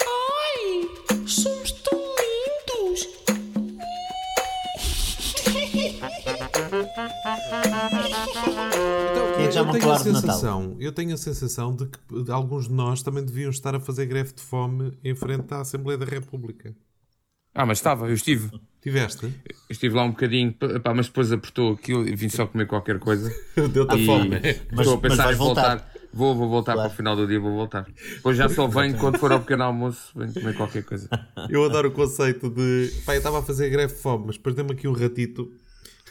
Ai, somos tão lindos! Quem é já eu tenho a sensação, eu tenho a sensação de que alguns de nós também deviam estar a fazer greve de fome em frente à Assembleia da República. Ah, mas estava, eu estive. Tiveste? Eu estive lá um bocadinho, pá, mas depois apertou aquilo e vim só comer qualquer coisa. Deu-te a fome. Mas- estou a mas pensar vais em voltar. voltar. Vou, vou voltar Claro. para o final do dia, vou voltar. Depois já só venho quando for ao pequeno almoço, venho comer qualquer coisa. Eu adoro o conceito de. Pá, eu estava a fazer greve de fome, mas depois deu-me aqui um ratito.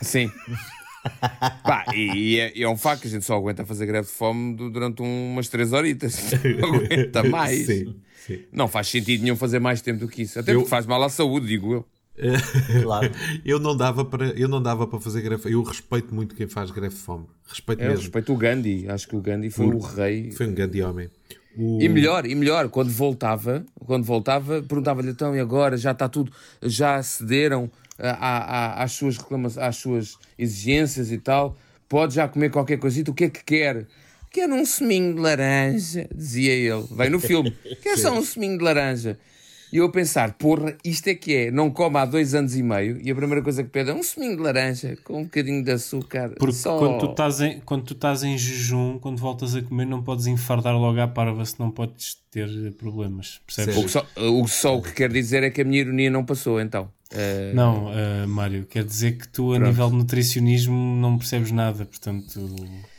Sim. Pá, e, e é, é um facto que a gente só aguenta fazer greve de fome du- durante um- umas 3 horitas. Não aguenta mais. Sim, sim. Não faz sentido nenhum fazer mais tempo do que isso. Até Eu- porque faz mal à saúde, digo eu. Claro. Eu não dava para, eu não dava para fazer greve. Eu respeito muito quem faz greve de fome. Respeito É, eu mesmo. respeito o Gandhi. Acho que o Gandhi foi o rei. Foi um grande homem. O- E melhor, e melhor, quando voltava, quando voltava, perguntava-lhe então, e agora já está tudo, já cederam ah, à- à- às suas reclamações, às suas exigências e tal, pode já comer qualquer coisita, o que é que quer? Quero um seminho de laranja, dizia ele, vem no filme, quer só um seminho de laranja. E eu a pensar, porra, isto é que é, não come há dois anos e meio, e a primeira coisa que pede é um seminho de laranja, com um bocadinho de açúcar, Porque só... quando, tu estás em, quando tu estás em jejum, quando voltas a comer, não podes enfardar logo à parva, se não podes ter problemas. Percebes? O que, só, o que só o que quer dizer é que a minha ironia não passou, então. Eh, Não, eh, Mário, quer dizer que tu, a nível de nutricionismo, não percebes nada. Portanto, peço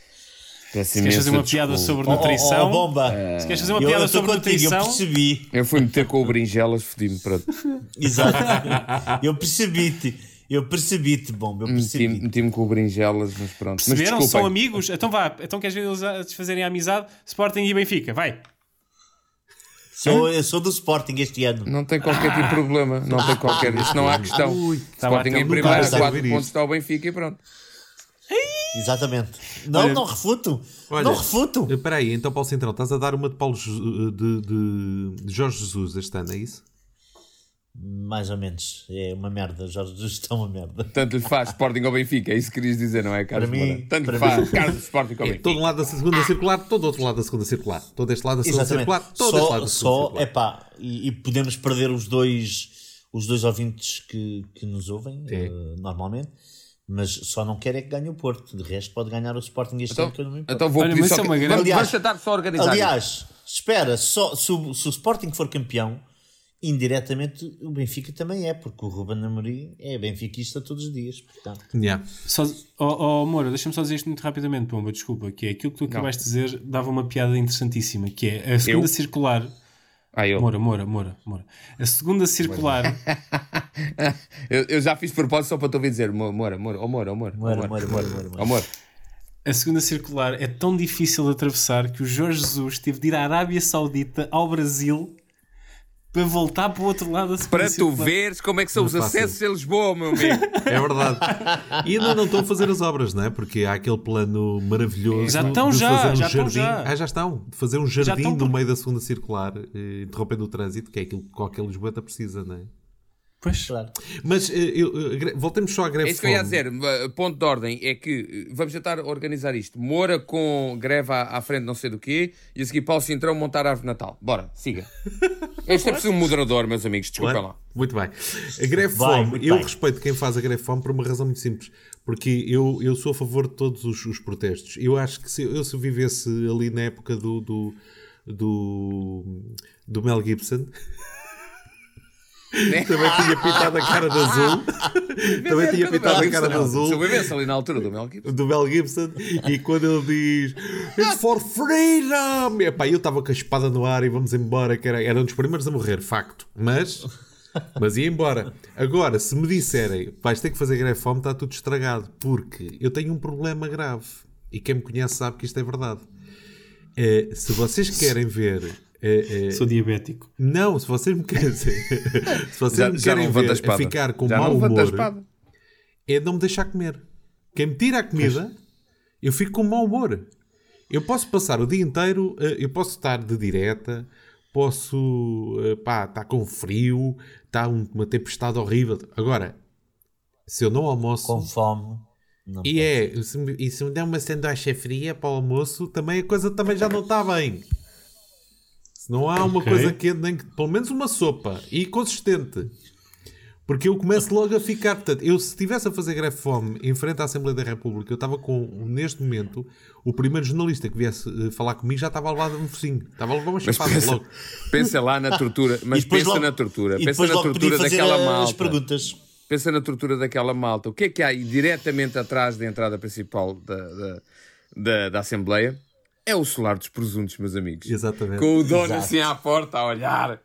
se queres fazer uma piada desculpa. sobre Oh, oh, nutrição, oh, bomba. se queres fazer uma Eu piada eu estou sobre contigo, eu nutrição, percebi. Eu fui meter com o brinjelas, fodi-me, pronto. Exato. Eu percebi-te. Eu percebi-te, bomba. Eu Meti-me percebi. meti com o brinjelas, mas pronto. Mas perceberam? desculpem. São amigos? Então vá, então queres ver eles a desfazerem a amizade? Sporting e Benfica, vai. Sou, eu sou do Sporting este ano. Não tem qualquer tipo de problema. Não tem qualquer. Isso não há questão. Estava Sporting até em um primeiro, bocado a 4 ouvir pontos está o Benfica e pronto. Exatamente. Não, Olha- não refuto. Olha, não refuto. Espera aí, então Paulo Centrão, estás a dar uma de Paulo Je- de, de- de Jorge Jesus este ano, é isso? Mais ou menos. É uma merda. Jorge Jesus está uma merda. Tanto lhe faz Sporting ou Benfica. É isso que querias dizer, não é, Carlos? Para mim- Moura? Tanto lhe para faz mim- Carlos Sporting ou É Benfica. todo um lado da segunda circular, todo outro lado da segunda circular. Todo este lado da segunda Exatamente. circular, todo este lado Só, da segunda só circular. epá, e, e podemos perder os dois, os dois ouvintes que, que nos ouvem É. eh, normalmente, mas só não quer é que ganhe o Porto. De resto, pode ganhar o Sporting este Então, ano. que eu não me importo. então vou Olha, pedir mas só é que... uma grande- Aliás- tentar só organizar. Aliás, espera, só, se, o, se o Sporting for campeão, indiretamente o Benfica também é, porque o Ruben Amorim é benfiquista todos os dias. Portanto, Yeah. Só, oh, oh, Moura, deixa-me só dizer isto muito rapidamente, Pomba, desculpa, que é aquilo que tu acabaste de dizer dava uma piada interessantíssima, que é a segunda Eu? circular. Ah, eu. Moura, Moura, Moura, Moura. A segunda circular. eu. eu já fiz propósito só para te ouvir dizer Mo- Moura, Moura, oh Moura, oh Moura. oh Moura, Moura. Moura, Moura, Moura, Moura. Oh, Moura. A segunda circular é tão difícil de atravessar que o Jorge Jesus teve de ir à Arábia Saudita ao Brasil para voltar para o outro lado da segunda Para tu veres como é que são os Não faço acessos a Lisboa, meu amigo. É verdade. E ainda não estão a fazer as obras, não é? Porque há aquele plano maravilhoso Já estão de já, fazer um já estão jardim. já. Ah, já estão. De fazer um jardim estão no por- meio da segunda circular, eh, interrompendo o trânsito, que é aquilo que qualquer Lisboeta precisa, não é? Pois. Claro. Mas eh, eu, eh, gre- voltemos só à greve É isso que eu ia dizer. Ponto de ordem é que uh, vamos tentar organizar isto. Moura com greve à, à frente, não sei do quê, e a seguir Paulo Cintrão montar a árvore de Natal. Bora, siga. Este é preciso um moderador, meus amigos. Desculpem Claro. lá. Muito bem. A greve Vai, fome, eu bem. respeito quem faz a greve fome por uma razão muito simples. Porque eu, eu sou a favor de todos os, os protestos. Eu acho que se eu se eu vivesse ali na época do, do, do, do Mel Gibson. Né? Também tinha pintado a cara de azul. Também tinha pintado a cara de Se eu azul. vivesse ali na altura do Mel Gibson. Do Mel Gibson. E quando ele diz It's for freedom! Epá, eu estava com a espada no ar e vamos embora. Que era, era um dos primeiros a morrer, facto. Mas. Mas ia embora. Agora, se me disserem vais ter que fazer greve fome, está tudo estragado. Porque eu tenho um problema grave. E quem me conhece sabe que isto é verdade. Eh, se vocês querem ver. Eh, eh, Sou diabético. não, se vocês me querem. se vocês Já- me querem ver a ficar com Já mau humor, é não me deixar comer. Quem me tira a comida, eu fico com mau humor. Eu posso passar o dia inteiro, eh, eu posso estar de direta, posso eh, pá, estar com frio, está um- uma tempestade horrível. Agora, se eu não almoço, Com fome. Não E é, se me, e se me der uma sanduíche fria para o almoço, também a coisa também já não está bem. Se não há uma coisa quente, nem que, pelo menos uma sopa e consistente. Porque eu começo logo a ficar. Portanto, eu se estivesse a fazer greve de fome em frente à Assembleia da República, eu estava com, neste momento, o primeiro jornalista que viesse eh, falar comigo já estava a levar um focinho. Estava a levar uma chapada pensa, logo. pensa lá na tortura. Mas pensa logo- na tortura. E Pensa na logo podia tortura fazer daquela as malta. perguntas. Pensa na tortura daquela malta. O que é que há aí diretamente atrás da entrada principal da, da, da, da Assembleia? É o solar dos presuntos, meus amigos. Exatamente. Com o dono Exato. assim à porta a olhar.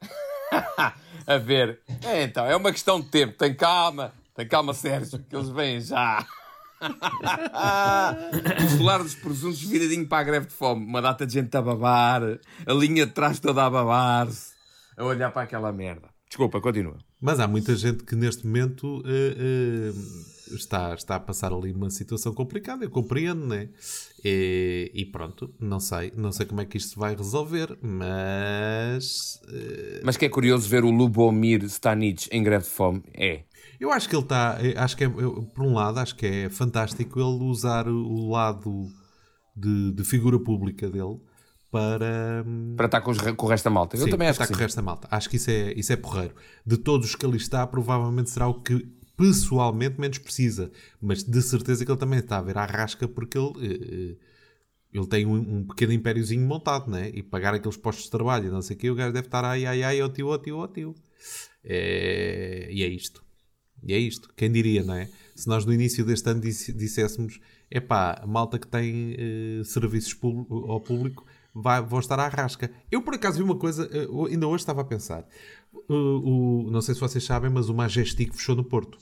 a ver. É, então, é uma questão de tempo. Tem calma. Tem calma, Sérgio, que eles vêm já. o solar dos presuntos viradinho para a greve de fome. Uma data de gente a babar. A linha de trás toda a babar-se. A olhar para aquela merda. Desculpa, continua. Mas há muita gente que neste momento eh, eh, está, está a passar ali uma situação complicada, eu compreendo, né? E, e pronto, não sei, não sei como é que isto se vai resolver, mas eh, Mas que é curioso ver o Lubomir Stanic em greve de fome. É. eu acho que ele está, eh, acho que é, eu, por um lado, acho que é fantástico ele usar o lado de, de figura pública dele para. hum, Para estar com, os, com o resto da malta. Eu Sim, também acho está que com o resto da malta. Acho que isso é, isso é porreiro. De todos os que ali está, provavelmente será o que pessoalmente menos precisa. Mas de certeza que ele também está a ver à rasca porque ele, eh, eh, ele tem um, um pequeno impériozinho montado, né? E pagar aqueles postos de trabalho e não sei o quê, o gajo deve estar ai, ai, ai, ó tio, ó tio, ó tio. É, E é isto. E é isto. Quem diria, não é? Se nós no início deste ano disséssemos epá, a malta que tem eh, serviços ao público vai, vão estar à rasca. Eu por acaso vi uma coisa, ainda hoje estava a pensar. O- o- não sei se vocês sabem, mas o Majestic fechou no Porto.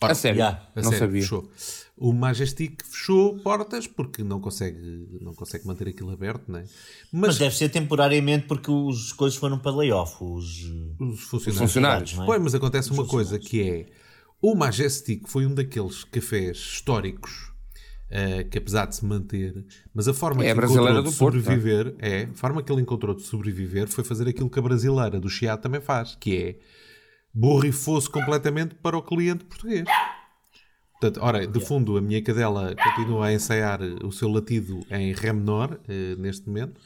A sério? já, A não sério, sabia. Fechou. O Majestic fechou portas porque não consegue, não consegue manter aquilo aberto, não é? Mas Mas, deve ser temporariamente porque os coisas foram para layoff. Os... os funcionários. funcionários. não é? Pois, mas acontece uma coisa que é o Majestic foi um daqueles cafés históricos eh, que apesar de se manter, mas a forma É que a brasileira encontrou de Porto, é? sobreviver é? a forma que ele encontrou de sobreviver foi fazer aquilo que a brasileira do Chiado também faz, que é borrifou-se completamente para o cliente português. Portanto, ora, de fundo, a minha cadela continua a ensaiar o seu latido em Ré menor, eh, neste momento.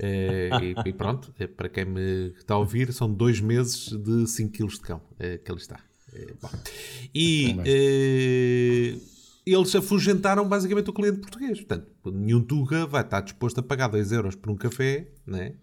Eh, e, e pronto, para quem me está a ouvir, são dois meses de 5 kg de cão que ele está. Bom. E eles afugentaram basicamente o cliente português. Portanto, nenhum Tuga vai estar disposto a pagar 2 euros por um café, né?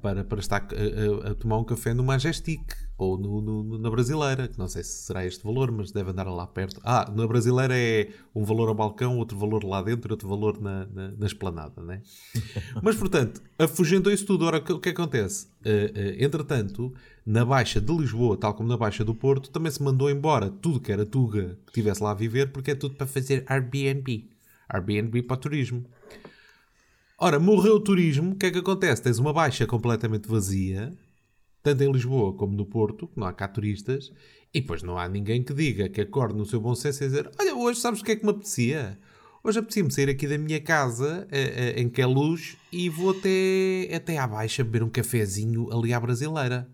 para, para estar a, a- a tomar um café no Majestic ou no, no- na Brasileira, que não sei se será este valor, mas deve andar lá perto. Ah, na Brasileira é um valor ao balcão, outro valor lá dentro, outro valor na, na, na esplanada, né? mas portanto, afugentou isso tudo. Ora, o que, que acontece? Eh, eh, entretanto, na Baixa de Lisboa, tal como na Baixa do Porto, também se mandou embora tudo que era Tuga que estivesse lá a viver, porque é tudo para fazer Airbnb. Airbnb para turismo. Ora, morreu o turismo, o que é que acontece? Tens uma baixa completamente vazia, tanto em Lisboa como no Porto, que não há cá turistas, e depois não há ninguém que diga, que acorde no seu bom senso e dizer: Olha, hoje sabes o que é que me apetecia? Hoje apetecia-me sair aqui da minha casa, eh, eh, em que é luz, e vou até, até à baixa beber um cafezinho ali à brasileira.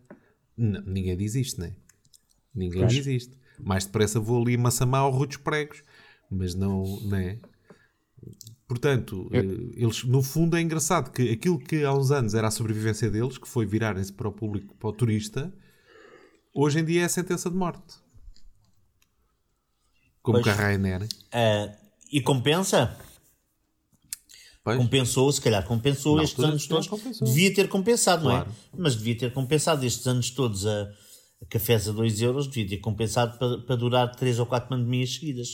N- ninguém diz isto, não é? Ninguém diz isto. Mais depressa vou ali a ou Rua dos Pregos, mas não, não é? Portanto, eh, eles, no fundo é engraçado que aquilo que há uns anos era a sobrevivência deles, que foi virarem-se para o público, para o turista, hoje em dia é a sentença de morte. Como Pois. com a Ryanair. Ah, e compensa? Pois. Compensou, se calhar compensou Na estes anos todos. compensou. Devia ter compensado, Claro. não é? Mas devia ter compensado estes anos todos a, a cafés a 2 euros, devia ter compensado para, para durar 3 ou 4 pandemias seguidas.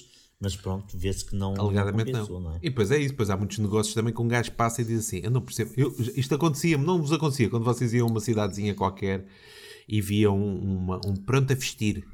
Mas pronto, vê-se que não, não Alegadamente compensou, não. não é? E depois é isso, depois há muitos negócios também que um gajo passa e diz assim: Eu não percebo. Eu- isto acontecia-me, não vos acontecia quando vocês iam a uma cidadezinha qualquer e viam uma- um pronto a vestir.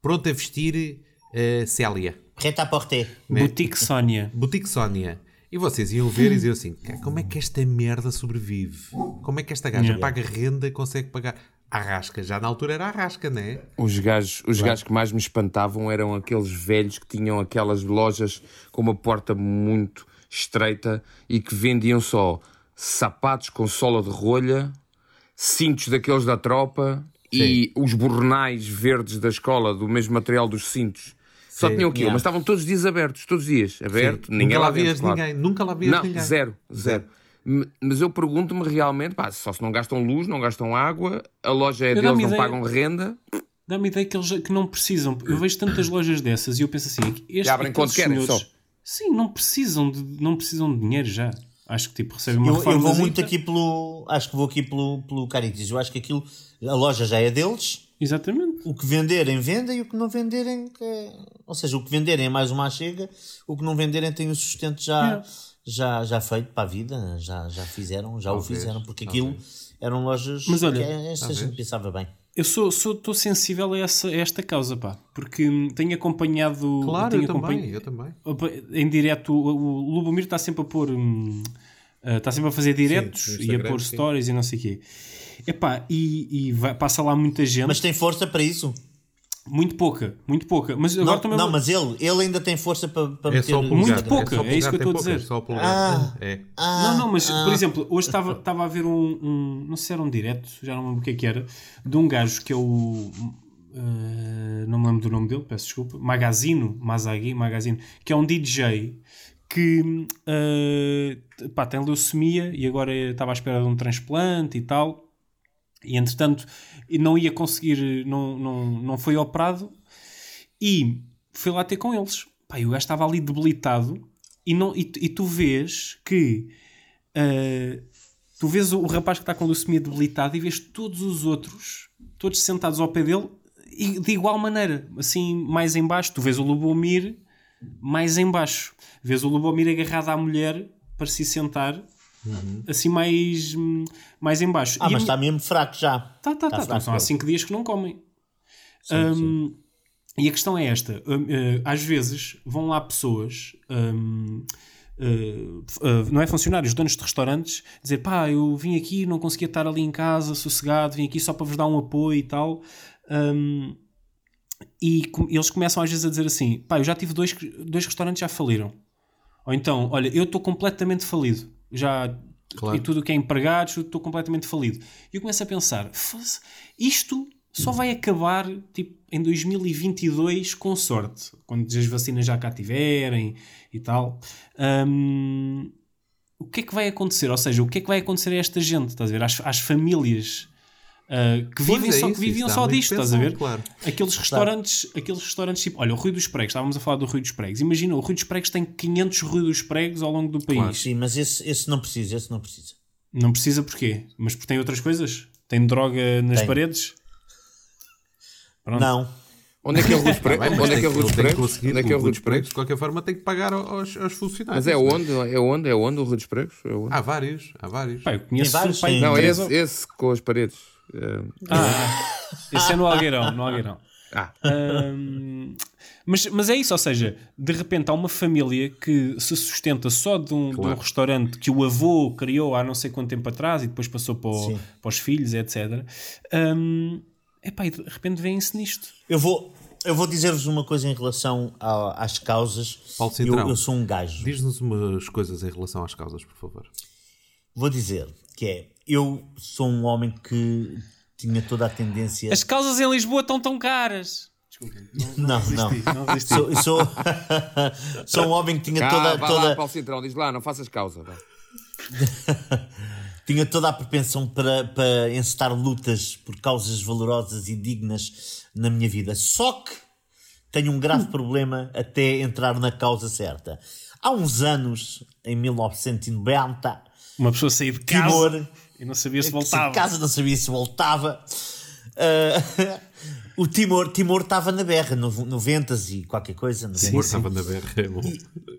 Pronto a vestir eh, Célia. Reta à porte. Boutique Sónia. Boutique Sónia. E vocês iam ver e diziam assim: "Cá, como é que esta merda sobrevive? Como é que esta gaja Yeah. paga renda e consegue pagar? Arrasca, já na altura era arrasca, não é? Os gajos, os gajos que mais me espantavam eram aqueles velhos que tinham aquelas lojas com uma porta muito estreita e que vendiam só sapatos com sola de rolha, cintos daqueles da tropa e os bornais verdes da escola, do mesmo material dos cintos, Só Sim. tinham aquilo, Yeah. mas estavam todos os dias abertos, todos os dias, aberto, Sim. ninguém nunca lá lá vias claro. ninguém. Nunca lá vias Não, ninguém. zero, zero. M- Mas eu pergunto-me realmente, pá, só se não gastam luz, não gastam água, a loja é Eu deles, não ideia- pagam renda, Dá-me a ideia que eles que não precisam. Eu vejo tantas lojas dessas e eu penso assim: este, E abrem quando aqueles querem, senhores- só. Sim, não precisam, de, não precisam de dinheiro já. Acho que tipo recebem uma Eu, eu vou muito aqui pelo. Acho que vou aqui pelo, pelo Caritas. Eu acho que aquilo. A loja já é deles. Exatamente. O que venderem, vendem. E o que não venderem. É... Ou seja, o que venderem é mais uma chega. O que não venderem tem o sustento já, já, já feito para a vida. Já, já fizeram. Já Talvez, o fizeram. Porque talvez. aquilo eram lojas. Mas olha, que esta gente pensava bem. Eu sou estou sensível a, essa, a esta causa, pá. Porque tenho acompanhado. Claro, tenho eu também, acompanha- eu também. Em direto, o, o Lubomir está sempre a pôr. hum, ah, está sempre a fazer diretos no e a pôr sim. stories e não sei o quê. Epá, e, e vai- passa lá muita gente. Mas tem força para isso. Muito pouca, muito pouca. Mas agora Não, também. não, mas ele, ele ainda tem força para, para É meter. só o no polegar. Muito pouca, só o é isso que eu estou a dizer. Só o polegar. É. Ah, Não, não, mas ah. por exemplo, hoje estava estava a ver um, um- Não sei se era um direto, já não lembro o que é que era, de um gajo que é o. eh, não me lembro do nome dele, peço desculpa. Magazino, Mazagi, Magazino, que é um DJ que eh, pá, tem leucemia e agora estava à espera de um transplante e tal. E entretanto não ia conseguir, não, não, não foi operado e fui lá ter com eles. Pá, o gajo estava ali debilitado e, não, e, tu- e tu vês que ah, tu vês o, rapaz que está com leucemia debilitado e vês todos os outros, todos sentados ao pé dele e de igual maneira, assim mais em baixo. Tu vês o Lubomir mais em baixo. Vês o Lubomir agarrado à mulher para se sentar assim mais, mais em baixo. Ah, E mas está mesmo fraco já. Tá, tá, tá. Então, são há ele. 5 dias que não comem. Hum, E a questão é esta: hum, eh, às vezes vão lá pessoas, hum, eh, f- eh, não é funcionários, donos de restaurantes, dizer pá, eu vim aqui, não conseguia estar ali em casa, sossegado, vim aqui só para vos dar um apoio e tal. Hum, e com- eles começam às vezes a dizer assim: pá, eu já tive dois, dois restaurantes já faliram. Ou então, olha, eu estou completamente falido. Já. Claro. E tudo o que é empregados, estou completamente falido. E eu começo a pensar: "Fosse- isto só vai acabar tipo, em 2022 com sorte, quando as vacinas já cá tiverem e tal. Hum, o que é que vai acontecer? Ou seja, o que é que vai acontecer a esta gente? Estás a ver? Às, às famílias ah, que vivem é só, isso, que viviam só disto, estás a ver? claro. Aqueles restaurantes, aqueles restaurantes tipo, olha, o Rui dos Pregos, estávamos a falar do Rui dos Pregos. Imagina, o Rui dos Pregos tem 500 Rui dos Pregos ao longo do país. Sim, mas esse, esse não precisa, esse não precisa. Não precisa porquê? Mas porque tem outras coisas? Tem droga nas Tem. paredes? Pronto. Não. Onde é que é o Rui dos Tá Pregos? mas Onde é que é o Rui dos Pregos? Onde é que é o Rui dos Pregos? De qualquer forma, tem que pagar aos, aos funcionários. Mas é onde? É onde? É onde o Rui dos Pregos? É onde? Há vários, há vários. Pá, eu conheço Tem vários, pai. Não, é esse, esse com as paredes. É, Ah, esse é no Algueirão, no Algueirão. Ah, Ahm, mas, mas é isso, ou seja, de repente há uma família que se sustenta só de um, de um Claro. restaurante que o avô criou há não sei quanto tempo atrás e depois passou para, o- para os filhos, etc. Um, epá, e de repente vêm-se nisto. Eu vou, eu vou dizer-vos uma coisa em relação a- às causas. Paulo Eu, Cintrão. eu sou um gajo. Diz-nos umas coisas em relação às causas, por favor. Vou dizer que é, eu sou um homem que tinha toda a tendência. As causas em Lisboa estão tão caras. Não, não. Não resisti. Sou, sou, sou um homem que tinha cá, toda, vá toda, lá, Paulo Centrão, diz lá, não faças causa. vá. tinha toda a propensão para, para encetar lutas por causas valorosas e dignas na minha vida. Só que tenho um grave problema até entrar na causa certa. Há uns anos, em 1990, Uma pessoa sair de casa Timor, e não sabia se que voltava. casa não sabia se voltava. Ah, o Timor Timor estava na berra, no 90 e qualquer coisa. 90. Timor estava na berra. é bom.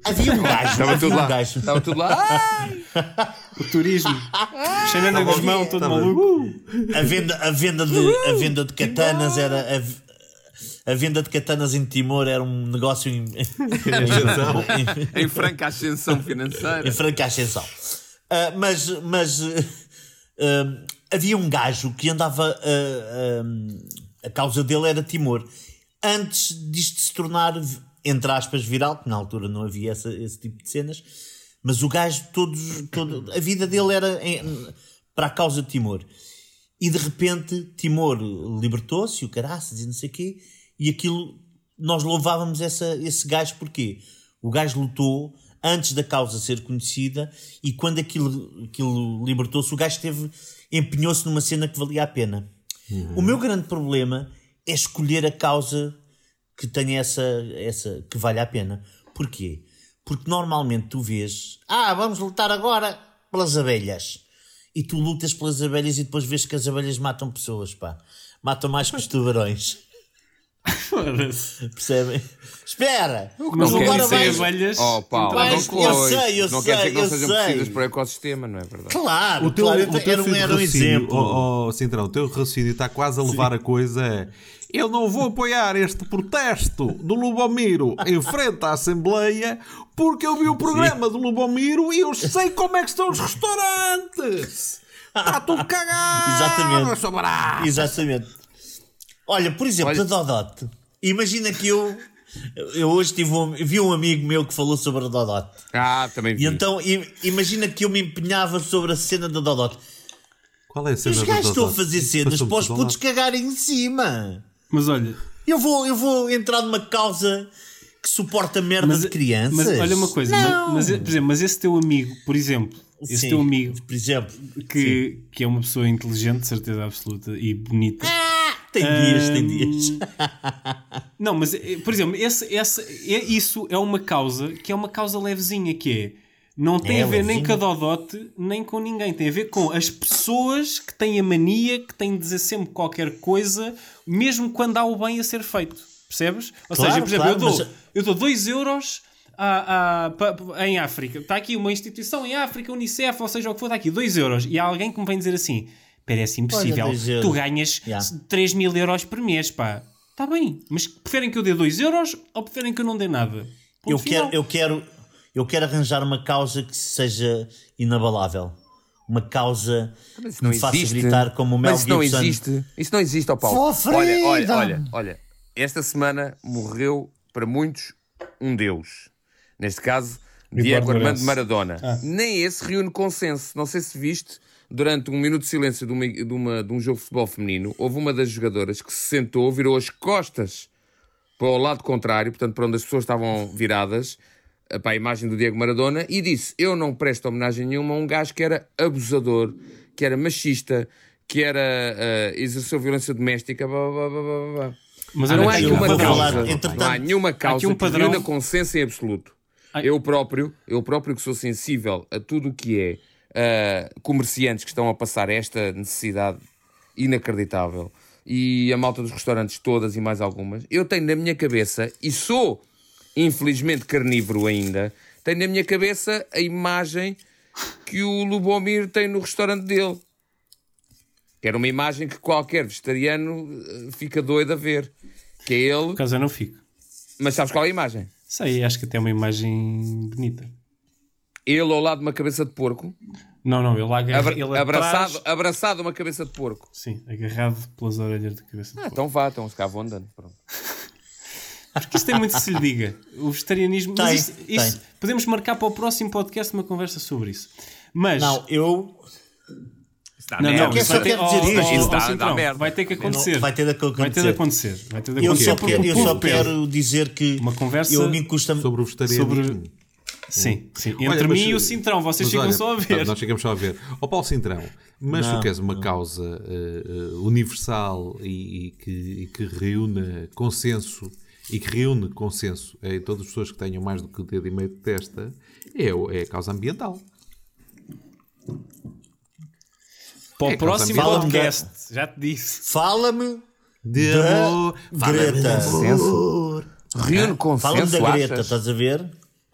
Havia um gajo, Estava tudo um lá. gajo. Estava tudo lá. O turismo. Cheirando a Guzmão, todo Estava- maluco. A venda, a venda, de, a venda de katanas era. A, a venda de katanas em Timor era um negócio em, em, Em franca ascensão financeira. em franca ascensão. Ah, mas mas havia um gajo que andava. ah, ah, a causa dele era Timor. Antes disto se tornar, entre aspas, viral, que na altura não havia essa- esse tipo de cenas, mas o gajo, todos, todo, a vida dele era em- para a causa de Timor. E de repente Timor libertou-se, o caraças e não sei o quê, e aquilo nós louvávamos essa, esse gajo porquê? O gajo lutou antes da causa ser conhecida e quando aquilo, aquilo libertou-se, o gajo teve, empenhou-se numa cena que valia a pena. O meu grande problema é escolher a causa que tenha essa, essa que vale a pena. Porquê? Porque normalmente tu vês, ah, vamos lutar agora pelas abelhas. E tu lutas pelas abelhas e depois vês que as abelhas matam pessoas, pá. Matam mais que os tubarões. Percebem? Espera! Não Mas quer agora vais... abelhas. Oh, Paulo, Vais- não eu cois. sei, eu Não quer dizer sei, que não eu sejam sei. para o ecossistema, não é verdade? Claro, O teu, claro, o teu era, um- era um exemplo. oh, oh, Cintrão, o teu raciocínio está quase a levar a coisa a eu não vou apoiar este protesto do Lubomiro em frente à Assembleia porque eu vi o programa do Lubomiro e eu sei como é que estão os restaurantes. Está tudo cagado. Exatamente. eu. Exatamente. Olha, por exemplo, Olha- a Dodote. Imagina que eu, eu hoje tive um, vi um amigo meu que falou sobre a Dodote. Ah, também vi. E então, imagina que eu me empenhava sobre a cena da Dodote. Qual é a cena os gajos estão a fazer cenas para os putos cagarem em cima. Mas olha, Eu vou, eu vou entrar numa causa que suporta merda mas, de crianças. mas olha uma coisa, Não. mas, mas, por exemplo, mas esse teu amigo, por exemplo, esse Sim, teu amigo por exemplo, que, que é uma pessoa inteligente, de certeza absoluta, e bonita. Tem dias, tem dias. Não, mas, eh, por exemplo, esse, esse, é, isso é uma causa que é uma causa levezinha, que é não tem É a ver nem levezinha. com a Dodote, nem com ninguém. Tem a ver com as pessoas que têm a mania, que têm de dizer sempre qualquer coisa, mesmo quando há o bem a ser feito. Percebes? Ou Claro, seja, por exemplo, claro, eu, dou, mas- eu dou 2 euros a- a- em África. Está aqui uma instituição em África, Unicef, ou seja o que for, está aqui 2 euros. E há alguém que me vem dizer assim: parece impossível, dois euros. tu ganhas Yeah. 3 mil euros por mês, pá. Está bem, mas preferem que eu dê 2 euros ou preferem que eu não dê nada? Ponto Eu final. quero, eu, quero, eu quero arranjar uma causa que seja inabalável. Uma causa Mas que não me faça existe. gritar como o Mel Mas isso não Gibson. existe. Isso não existe, ó Paulo. Olha, olha, olha, olha. Esta semana morreu para muitos um deus. Neste caso, Diego Armando. Maradona. Nem esse reúne consenso. Não sei se viste, durante um minuto de silêncio de, uma, de, uma- de um jogo de futebol feminino, houve uma das jogadoras que se sentou, virou as costas para o lado contrário, portanto, para onde as pessoas estavam viradas, para a imagem do Diego Maradona, e disse: Eu não presto homenagem nenhuma a um gajo que era abusador, que era machista, que era eh, exerceu violência doméstica. Blá, blá, blá, blá, blá. Mas não há aqui nenhuma um causa, entretanto- não há nenhuma causa um que padrão. reúna consenso em absoluto. Ai. Eu próprio, eu próprio que sou sensível a tudo o que é eh, comerciantes que estão a passar esta necessidade inacreditável e a malta dos restaurantes todas e mais algumas, eu tenho na minha cabeça, e sou infelizmente carnívoro ainda, tenho na minha cabeça a imagem que o Lubomir tem no restaurante dele. Que era uma imagem que qualquer vegetariano eh, fica doido a ver. Que é ele. Por acaso eu não fico. Mas sabes qual é a imagem? Sei, acho que até é uma imagem bonita. Ele ao lado de uma cabeça de porco, Não, não, ele, agarra, abra- ele abraçado, atrás, abraçado a uma cabeça de porco. sim, agarrado pelas orelhas da cabeça. Ah, então vá, então se cá vão andando. Pronto. Porque isso tem muito que se lhe diga. O vegetarianismo. Tem, mas isso, isso- tem. podemos marcar para o próximo podcast uma conversa sobre isso. Mas. Não, eu. não, não, Eu isso só vai ter, quero dizer oh, isto. Isso oh, dá- dá Centrão, merda. vai ter que acontecer. Vai ter de acontecer. Vai ter de acontecer. Vai ter de Eu acontecer só, porque quero, eu só quero dizer que. Uma conversa Eu, a mim custa Sobre o vegetarianismo. Sim, sim. Entre Olha, mim e o Cintrão, vocês ficam olha, só a ver. Nós ficamos só a ver. Ó Paulo Cintrão, mas Não, tu queres uma causa eh, eh, universal e, e que, e que reúna consenso e que reúne consenso em todas as pessoas que tenham mais do que o dedo e meio de testa, é, o- é a causa ambiental. Para o É, próximo fala-me podcast, já te disse. Fala-me De da amor. Greta. Consenso? Reúne Fala-me consenso, da Greta, achas? estás a ver?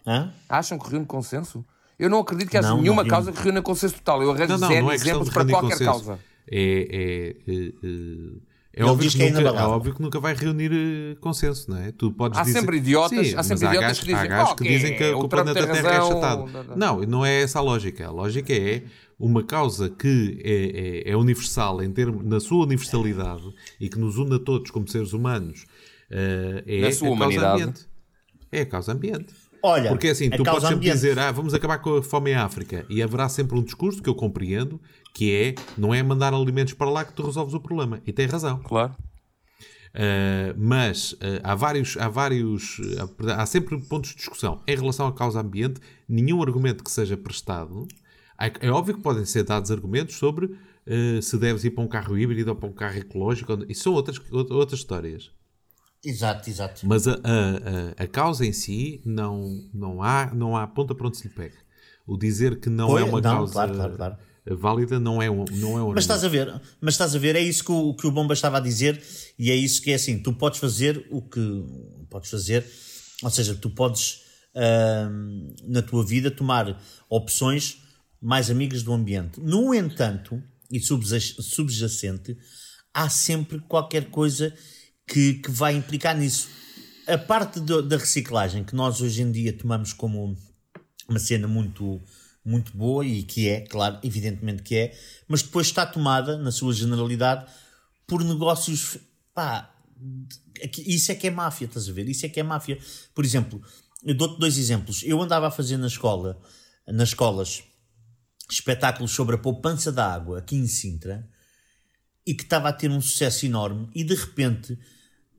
Hã? Acham que reúne consenso? Eu não acredito que haja Não, não nenhuma reúne. causa que reúna consenso total. Eu arranjo Não, não, zero não é exemplos para qualquer consenso. causa. É, é, é, é, é óbvio que que é nunca, é óbvio que nunca vai reunir eh, consenso, não é? Tu podes Há dizer... sempre idiotas- Sim, há sempre mas idiotas gajos, que dizem, há gajos "Oh, que dizem que, é, que o o planeta Terra é razão." achatado. Não, não é essa a lógica. A lógica é uma causa que é, é- é universal em termos, na sua universalidade e que nos une a todos como seres humanos eh, é Na sua a causa ambiente. É a causa ambiente. Olha, Porque assim, tu podes sempre ambiente. dizer, ah, vamos acabar com a fome em África. E haverá sempre um discurso que eu compreendo, que é, não é mandar alimentos para lá que tu resolves o problema. E tem razão. Claro. Uh, mas uh, há vários, há vários, uh, há sempre pontos de discussão em relação à causa ambiente. Nenhum argumento que seja prestado. É, é óbvio que podem ser dados argumentos sobre se deves ir para um carro híbrido ou para um carro ecológico. Isso são outras, outras histórias. Exato, exato. Mas a, a, a, causa em si não, não, há, não há ponta para onde se lhe pegue. O dizer que não é uma não, causa claro, claro, claro. válida não é um, não é um Mas estás a ver, mas estás a ver, é isso que o, que o Bomba estava a dizer e é isso que é assim, tu podes fazer o que podes fazer, ou seja, tu podes uh, na tua vida tomar opções mais amigas do ambiente. No entanto, e subjacente, há sempre qualquer coisa que, que vai implicar nisso. A parte do, da reciclagem, que nós hoje em dia tomamos como uma cena muito, muito boa e que é, claro, evidentemente que é, mas depois está tomada, na sua generalidade, por negócios. Pá, isso é que é máfia, estás a ver? Isso é que é máfia. Por exemplo, eu dou-te dois exemplos. Eu andava a fazer na escola, nas escolas, espetáculos sobre a poupança da água aqui em Sintra e que estava a ter um sucesso enorme e de repente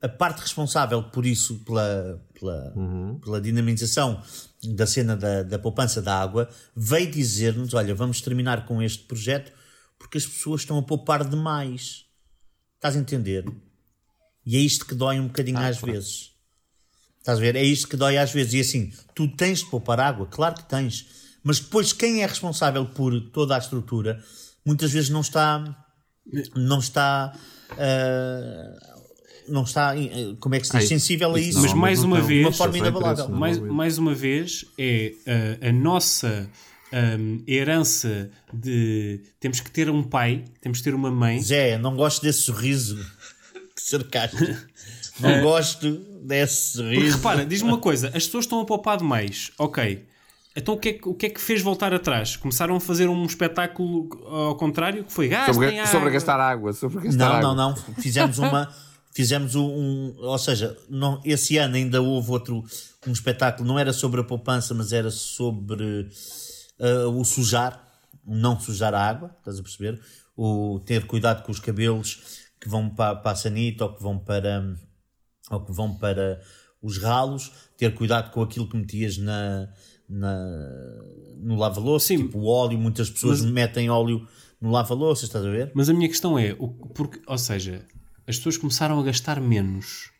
a parte responsável por isso, pela, pela, uhum. pela dinamização da cena da, da poupança da água, veio dizer-nos: olha, vamos terminar com este projeto porque as pessoas estão a poupar demais. Estás a entender? E é isto que dói um bocadinho ah, às claro. vezes. Estás a ver? É isto que dói às vezes. E assim, tu tens de poupar água, claro que tens. Mas depois quem é responsável por toda a estrutura muitas vezes não está. Não está. Uh, não está, eh, como é que se diz, sensível a isso. Mas mais uma vez, uma forma inabalável. Mais, mais uma vez, é uh, a nossa um, herança de temos que ter um pai, temos que ter uma mãe. Zé, não gosto desse sorriso sarcástico. Não uh, gosto desse sorriso. Porque repara, diz-me uma coisa: as pessoas estão a poupar demais, ok. Então o que, é que, o que é que fez voltar atrás? Começaram a fazer um espetáculo ao contrário, que foi gás, sobre, sobre gastar água. Sobre gastar não, água. não, não. Fizemos uma fizemos um, um, ou seja, não, esse ano ainda houve outro um espetáculo, não era sobre a poupança, mas era sobre uh, o sujar, não sujar a água, estás a perceber? O ter cuidado com os cabelos que vão para, para a sanita ou que vão para ou que vão para os ralos, ter cuidado com aquilo que metias na, na no lava-louça, tipo o óleo, muitas pessoas mas, metem óleo no lava-louça, estás a ver? Mas a minha questão é, o, porque, ou seja, as pessoas começaram a gastar menos.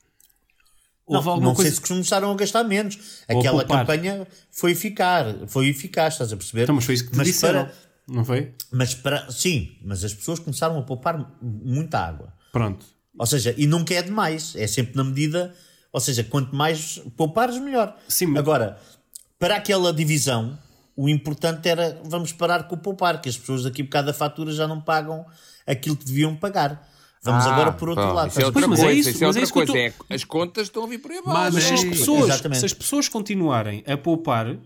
Houve não, não coisa... sei se começaram a gastar menos. Aquela campanha foi eficaz, foi eficaz, estás a perceber? Então, mas foi isso que te mas disseram, para... não foi? Mas para... Sim, mas as pessoas começaram a poupar muita água. Pronto. Ou seja, e nunca é demais, é sempre na medida, ou seja, quanto mais poupares, melhor. Sim, mas... Agora, para aquela divisão, o importante era vamos parar com o poupar, que as pessoas daqui por cada fatura já não pagam aquilo que deviam pagar. Vamos ah, agora por outro bom, lado. Isso é outra mas coisa, é isso, isso é outra é coisa. Tô... É, as contas estão a vir por aí abaixo. Mas, se, as pessoas, se as pessoas continuarem a poupar, uhum.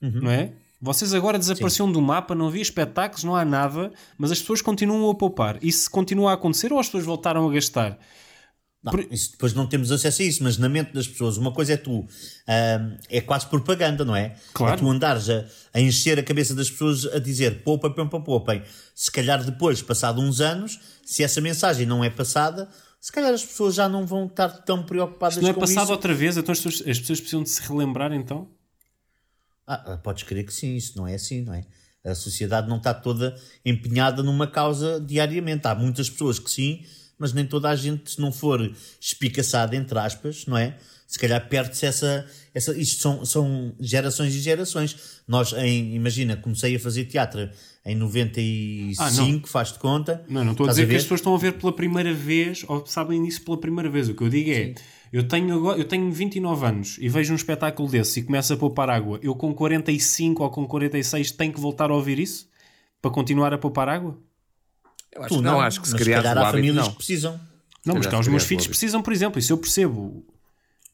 não é? Vocês agora desapareceram Sim. do mapa, não havia espetáculos, não há nada, mas as pessoas continuam a poupar. Isso continua a acontecer ou as pessoas voltaram a gastar? Não, Por... isso, depois não temos acesso a isso, mas na mente das pessoas, uma coisa é tu, é quase propaganda, não é? Claro. É tu andares a, a, encher a cabeça das pessoas a dizer poupa, poupa, poupem. Se calhar depois, passado uns anos, se essa mensagem não é passada, se calhar as pessoas já não vão estar tão preocupadas com isso. não é passado outra vez, então as pessoas, as pessoas precisam de se relembrar então? Ah, podes crer que sim, isso não é assim, não é? A sociedade não está toda empenhada numa causa diariamente. Há muitas pessoas que sim, mas nem toda a gente, se não for espicaçada, entre aspas, não é? Se calhar perde-se essa, essa. Isto são, são gerações e gerações. Nós, em, imagina, comecei a fazer teatro em 95, ah, faz-te conta. Não, não estou a dizer a que as pessoas estão a ver pela primeira vez ou sabem disso pela primeira vez. O que eu digo é. Eu tenho, agora, eu tenho 29 anos e vejo um espetáculo desse e começo a poupar água. Eu com 45 ou com 46 tenho que voltar a ouvir isso? Para continuar a poupar água? Eu acho tu não, não, acho que se criar há famílias não. que precisam. Não, mas cá os meus filhos precisam, por exemplo, isso eu percebo.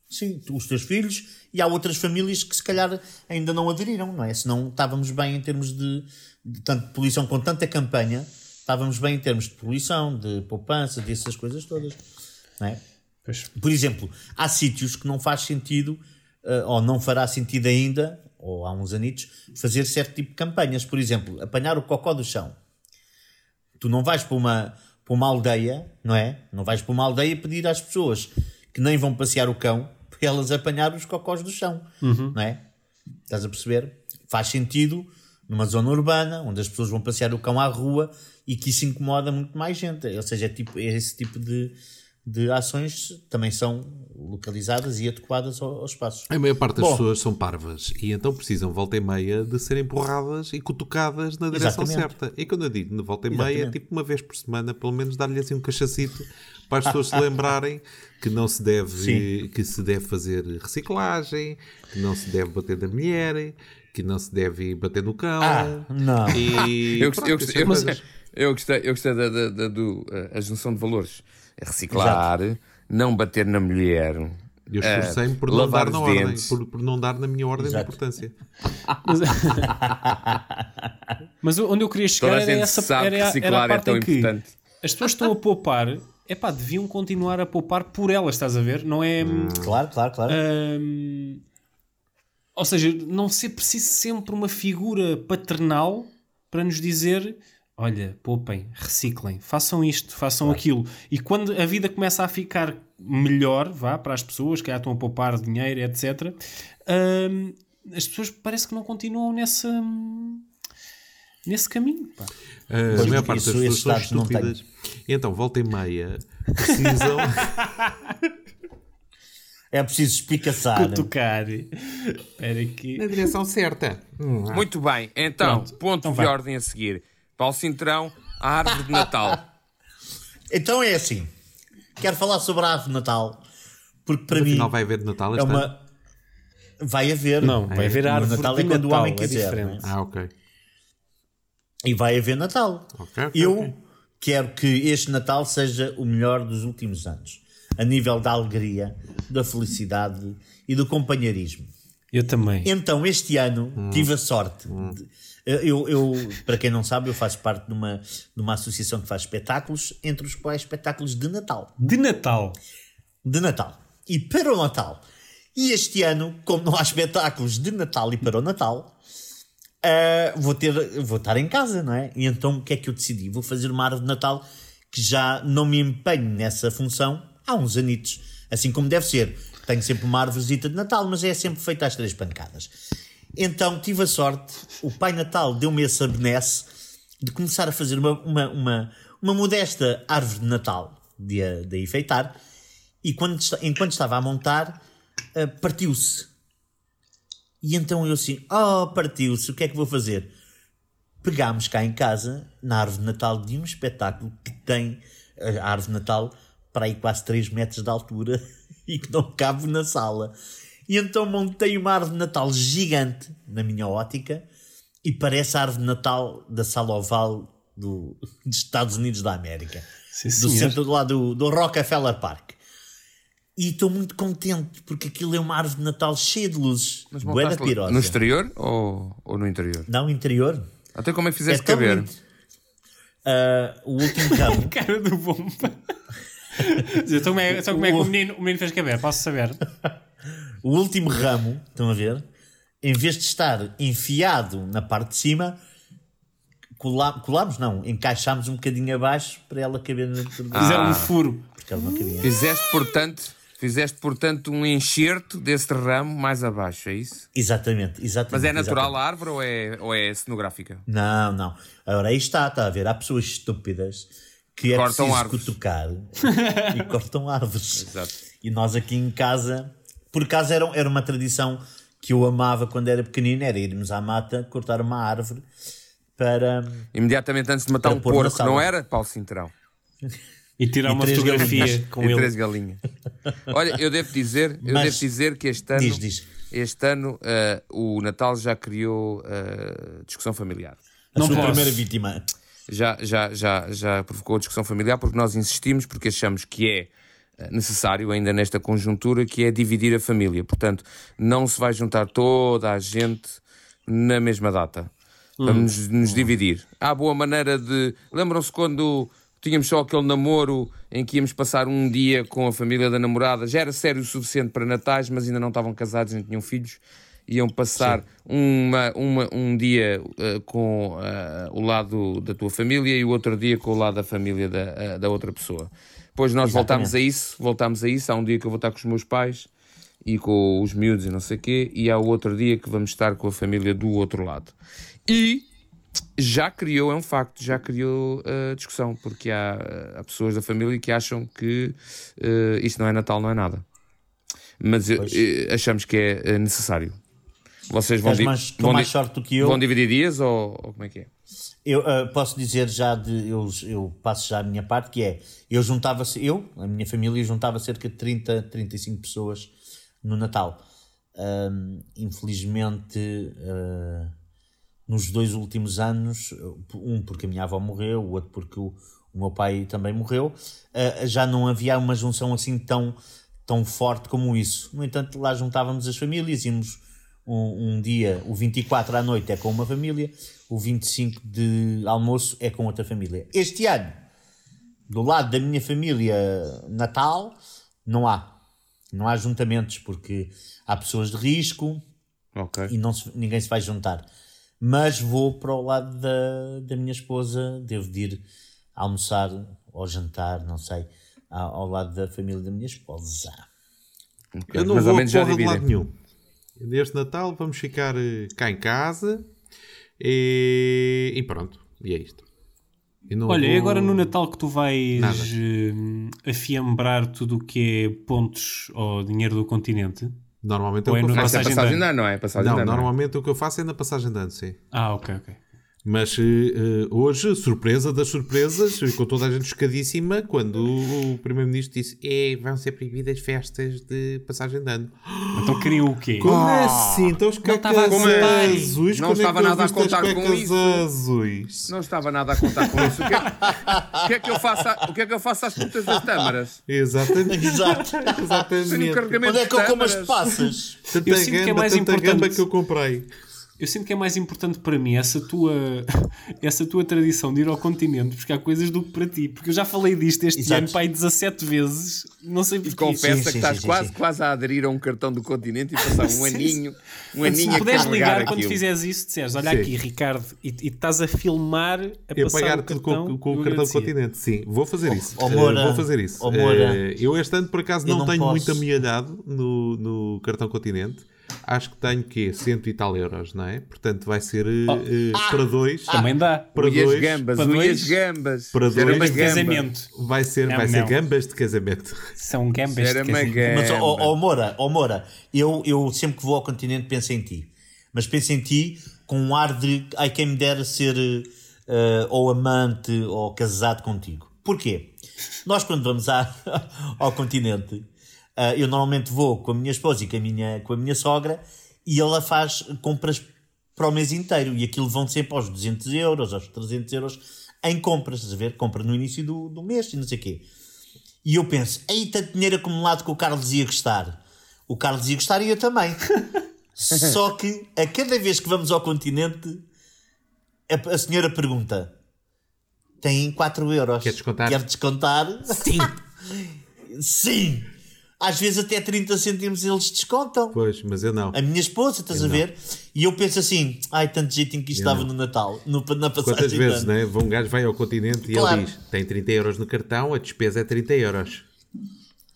Sim, os teus filhos e há outras famílias que se calhar ainda não aderiram, não é? Senão estávamos bem em termos de, de tanto poluição com tanta campanha, estávamos bem em termos de poluição, de poupança, dessas coisas todas, não é? Pois. Por exemplo, há sítios que não faz sentido, uh, ou não fará sentido ainda, ou há uns anitos, fazer certo tipo de campanhas. Por exemplo, apanhar o cocó do chão Tu não vais para uma, para uma aldeia, não é? Não vais para uma aldeia pedir às pessoas que nem vão passear o cão para elas apanhar os cocós do chão, não é? Estás a perceber? Faz sentido numa zona urbana, onde as pessoas vão passear o cão à rua e que isso incomoda muito mais gente. Ou seja, é tipo, é esse tipo de, de ações também são localizadas e adequadas ao, ao espaço. A maior parte das Bom. pessoas são parvas e então precisam, volta e meia, de serem empurradas e cutucadas na direção Exatamente. certa. E quando eu digo de volta e meia, Exatamente. tipo uma vez por semana, pelo menos dar-lhe assim um cachacito para as pessoas se lembrarem que não se deve, Sim. que se deve fazer reciclagem, que não se deve bater na mulher, que não se deve bater no cão. Ah, não. E Eu, pronto, eu, gostei, é eu, coisas. eu gostei, eu gostei da, da, da- do, eh, a junção de valores. É Reciclar, não bater na mulher. Eu esforcei-me por eh, não dar na ordem, por, por não dar na minha ordem Exato. de importância. Mas, mas onde eu queria chegar Toda a era gente essa sabe era, que a- reciclar era a é parte tão em que importante. as pessoas estão a poupar, é pá, deviam continuar a poupar por elas, estás a ver? Não é. Claro, claro, claro. hum, ou seja, não ser preciso sempre uma figura paternal para nos dizer. Olha, poupem, reciclem, façam isto, façam aquilo. E quando a vida começa a ficar melhor, vá, para as pessoas que já estão a poupar dinheiro, etc., hum, as pessoas parece que não continuam nessa, nesse caminho. pá. A Pois, maior parte das isso pessoas esses são estúpidas. Então, volta e meia, precisam. É preciso espicaçar. Cutucar. Espera aqui. na direção certa. Muito bem, então, Pronto, ponto então de vai. ordem a seguir. Paulo Cintrão, a árvore de Natal. Então é assim. Quero falar sobre a árvore de Natal. Porque para mim Afinal, vai haver de Natal é uma. Vai haver. Não, vai haver O árvore Natal de é quando o Natal, homem é quiser. é? Ah, ok. E vai haver Natal. Ok, ok, Eu ok. quero que este Natal seja o melhor dos últimos anos. A nível da alegria, da felicidade e do companheirismo. Eu também. Então, este ano, tive a sorte. de- eu, eu, para quem não sabe, eu faço parte de uma, de uma associação que faz espetáculos, entre os quais espetáculos de Natal. De Natal. De Natal. E para o Natal. E este ano, como não há espetáculos de Natal e para o Natal, ah, vou, ter, vou estar em casa, não é? E então o que é que eu decidi? Vou fazer uma árvore de Natal que já não me empenho nessa função há uns anitos. Assim como deve ser. Tenho sempre uma árvorezita de Natal, mas é sempre feita às três pancadas. Então tive a sorte, o Pai Natal deu-me essa benesse de começar a fazer uma, uma, uma, uma modesta árvore de Natal de, de enfeitar e quando, enquanto estava a montar, ah, partiu-se. E então eu assim, oh, partiu-se, o que é que vou fazer? Pegámos cá em casa, na árvore de Natal, de um espetáculo que tem a árvore de Natal para aí quase 3 metros de altura e que não cabe na sala. E então montei uma árvore de Natal gigante, na minha ótica, e parece a árvore de Natal da sala oval do, dos Estados Unidos da América. Sim, do senhor. centro do lado do, do Rockefeller Park. E estou muito contente porque aquilo é uma árvore de Natal cheia de luzes. Mas Bué da pirosa. no exterior ou, ou no interior? Não, interior. Até como é que É fizeste tão caber? Ah, o último ramo. Cara do bomba. então como é, então como é que o menino, o menino fez caber? Posso saber? o último ramo, estão a ver? Em vez de estar enfiado na parte de cima, colá- colámos, não, encaixámos um bocadinho abaixo para ela caber dentro do Fizeram um furo. porque ela não cabia. Fizeste, portanto, fizeste, portanto, um enxerto desse ramo mais abaixo, é isso? Exatamente, exatamente. Mas é natural exatamente. a árvore ou é, ou é cenográfica? Não, não. Agora aí está, está a ver. Há pessoas estúpidas que é Cortam preciso árvores. cutucar e cortam árvores. Exato. E nós aqui em casa, por acaso era, era uma tradição que eu amava quando era pequenino, era irmos à mata cortar uma árvore para. Imediatamente antes de matar um porco, não era, Paulo Cintrão? E tirar E uma três fotografia galinhas. com e ele. três galinhas. Olha, eu devo dizer, eu Mas- devo dizer que este ano, Diz, diz. este ano eh, o Natal já criou eh, discussão familiar. A Não sua posso. primeira vítima. já, já, já, já provocou discussão familiar porque nós insistimos, porque achamos que é eh, necessário ainda nesta conjuntura, que é dividir a família. Portanto, não se vai juntar toda a gente na mesma data. Vamos nos, nos dividir. Há boa maneira de... Lembram-se quando tínhamos só aquele namoro em que íamos passar um dia com a família da namorada? Já era sério o suficiente para natais, mas ainda não estavam casados, nem tinham filhos. iam passar uma, uma, um dia eh, com eh, o lado da tua família e o outro dia com o lado da família da, eh, da outra pessoa. Depois nós voltámos a isso, voltámos a isso. Há um dia que eu vou estar com os meus pais e com os miúdos e não sei o quê, e há o outro dia que vamos estar com a família do outro lado. E já criou, é um facto, já criou uh, discussão, porque há, há pessoas da família que acham que uh, isto não é Natal, não é nada. Mas uh, achamos que é uh, necessário. Vocês vão, mais- vão mais sorte do que eu. vão dividir dias ou, ou como é que é? Eu ah, posso dizer já de. Eu, eu passo já a minha parte, que é. Eu juntava eu, a minha família, juntava cerca de 30, 35 pessoas no Natal. Ahm, infelizmente, ah, nos dois últimos anos, um porque a minha avó morreu, o outro porque o, o meu pai também morreu, ah, já não havia uma junção assim tão, tão forte como isso. No entanto, lá juntávamos as famílias, íamos um, um dia, o 24 à noite é com uma família, o 25 de almoço é com outra família. Este ano, do lado da minha família natal, não há. Não há juntamentos, porque há pessoas de risco Ok. e não se- ninguém se vai juntar. Mas vou para o lado da, da minha esposa, devo de ir almoçar ou jantar, não sei, ao, ao lado da família da minha esposa. ok. Eu não Mas vou ao menos já de lado nenhum. Neste Natal vamos ficar eh, cá em casa e, e pronto. E é isto. Olha, vou- é agora no Natal que tu vais Nada. eh, afiembrar tudo o que é pontos ou dinheiro do continente? Normalmente é o é que eu faço. É Passagem passagem de ano. não é? Passagem Não, de ano, não é? normalmente o que eu faço é na passagem de ano, sim. Ah, ok, ok. Mas eh, hoje, surpresa das surpresas, com toda a gente chocadíssima, quando o, Primeiro-Ministro disse é, vão ser proibidas festas de passagem de ano. Então queriam o quê? Como assim? Então os contar. azuis, Não é estava eu nada a contar com isso. azuis? Não estava nada a contar com isso. O que, é, o que é que eu faço, a- o que é que eu faço às putas das tâmaras? Exatamente. Exato. Exatamente. Onde é que eu como as passas? Tanta Eu sinto que é gamba, mais tanta importante. gamba que eu comprei. Eu sinto que é mais importante para mim essa tua, essa tua tradição de ir ao continente buscar coisas do que para ti. Porque eu já falei disto este Exato. ano, pai, 17 vezes. Não sei E porquê. confessa Sim, que sim, estás sim, sim, quase, sim. quase a aderir a um cartão do continente e passar um aninho, um Se aninho a puderes carregar ligar quando aquilo. fizeres isso, disseres, olha Sim. aqui, Ricardo, e, e estás a filmar a Eu passar pagar o tudo cartão, com, com o cartão agradecia. continente. Sim, vou fazer isso. ó, Eh, Moura, vou fazer isso. Moura, Eh, eu este ano, por acaso, não, não tenho posso. muito amealhado no, no cartão continente. Acho que tenho que cento e tal euros, não é? Portanto, vai ser eh, Oh. eh, para dois. Também dá. Para as dois. gambas, para dois. as gambas. Para dois. uma De casamento. Vai ser, Não, vai ser não. gambas de casamento. São gambas Era de casamento. gamba. Mas, ó ó, Moura, ó, Moura eu, eu sempre que vou ao continente penso em ti. Mas penso em ti com um ar de ai quem me dera ser eh, ou amante ou casado contigo. Porquê? Nós quando vamos à- ao continente, eh, eu normalmente vou com a minha esposa e com a minha, com a minha sogra e ela faz compras para o mês inteiro e aquilo vão sempre aos 200 euros, aos 300 euros em compras, a ver? Compra no início do, do mês e não sei o quê. E eu penso, aí tanto dinheiro acumulado que o Carlos ia gostar. O Carlos ia gostar e eu também. Só que a cada vez que vamos ao continente, a, a senhora pergunta: tem 4 euros. Quer descontar? Quer descontar? Sim. Sim. Às vezes até 30 cêntimos eles descontam. Pois, mas eu não. A minha esposa, estás a ver? E eu penso assim: ai, tanto jeitinho que isto estava no Natal, no, na passagem Quantas de vezes, ano." né? Um gajo vai ao continente e Claro. ele diz: tem 30 euros no cartão, a despesa é 30 euros.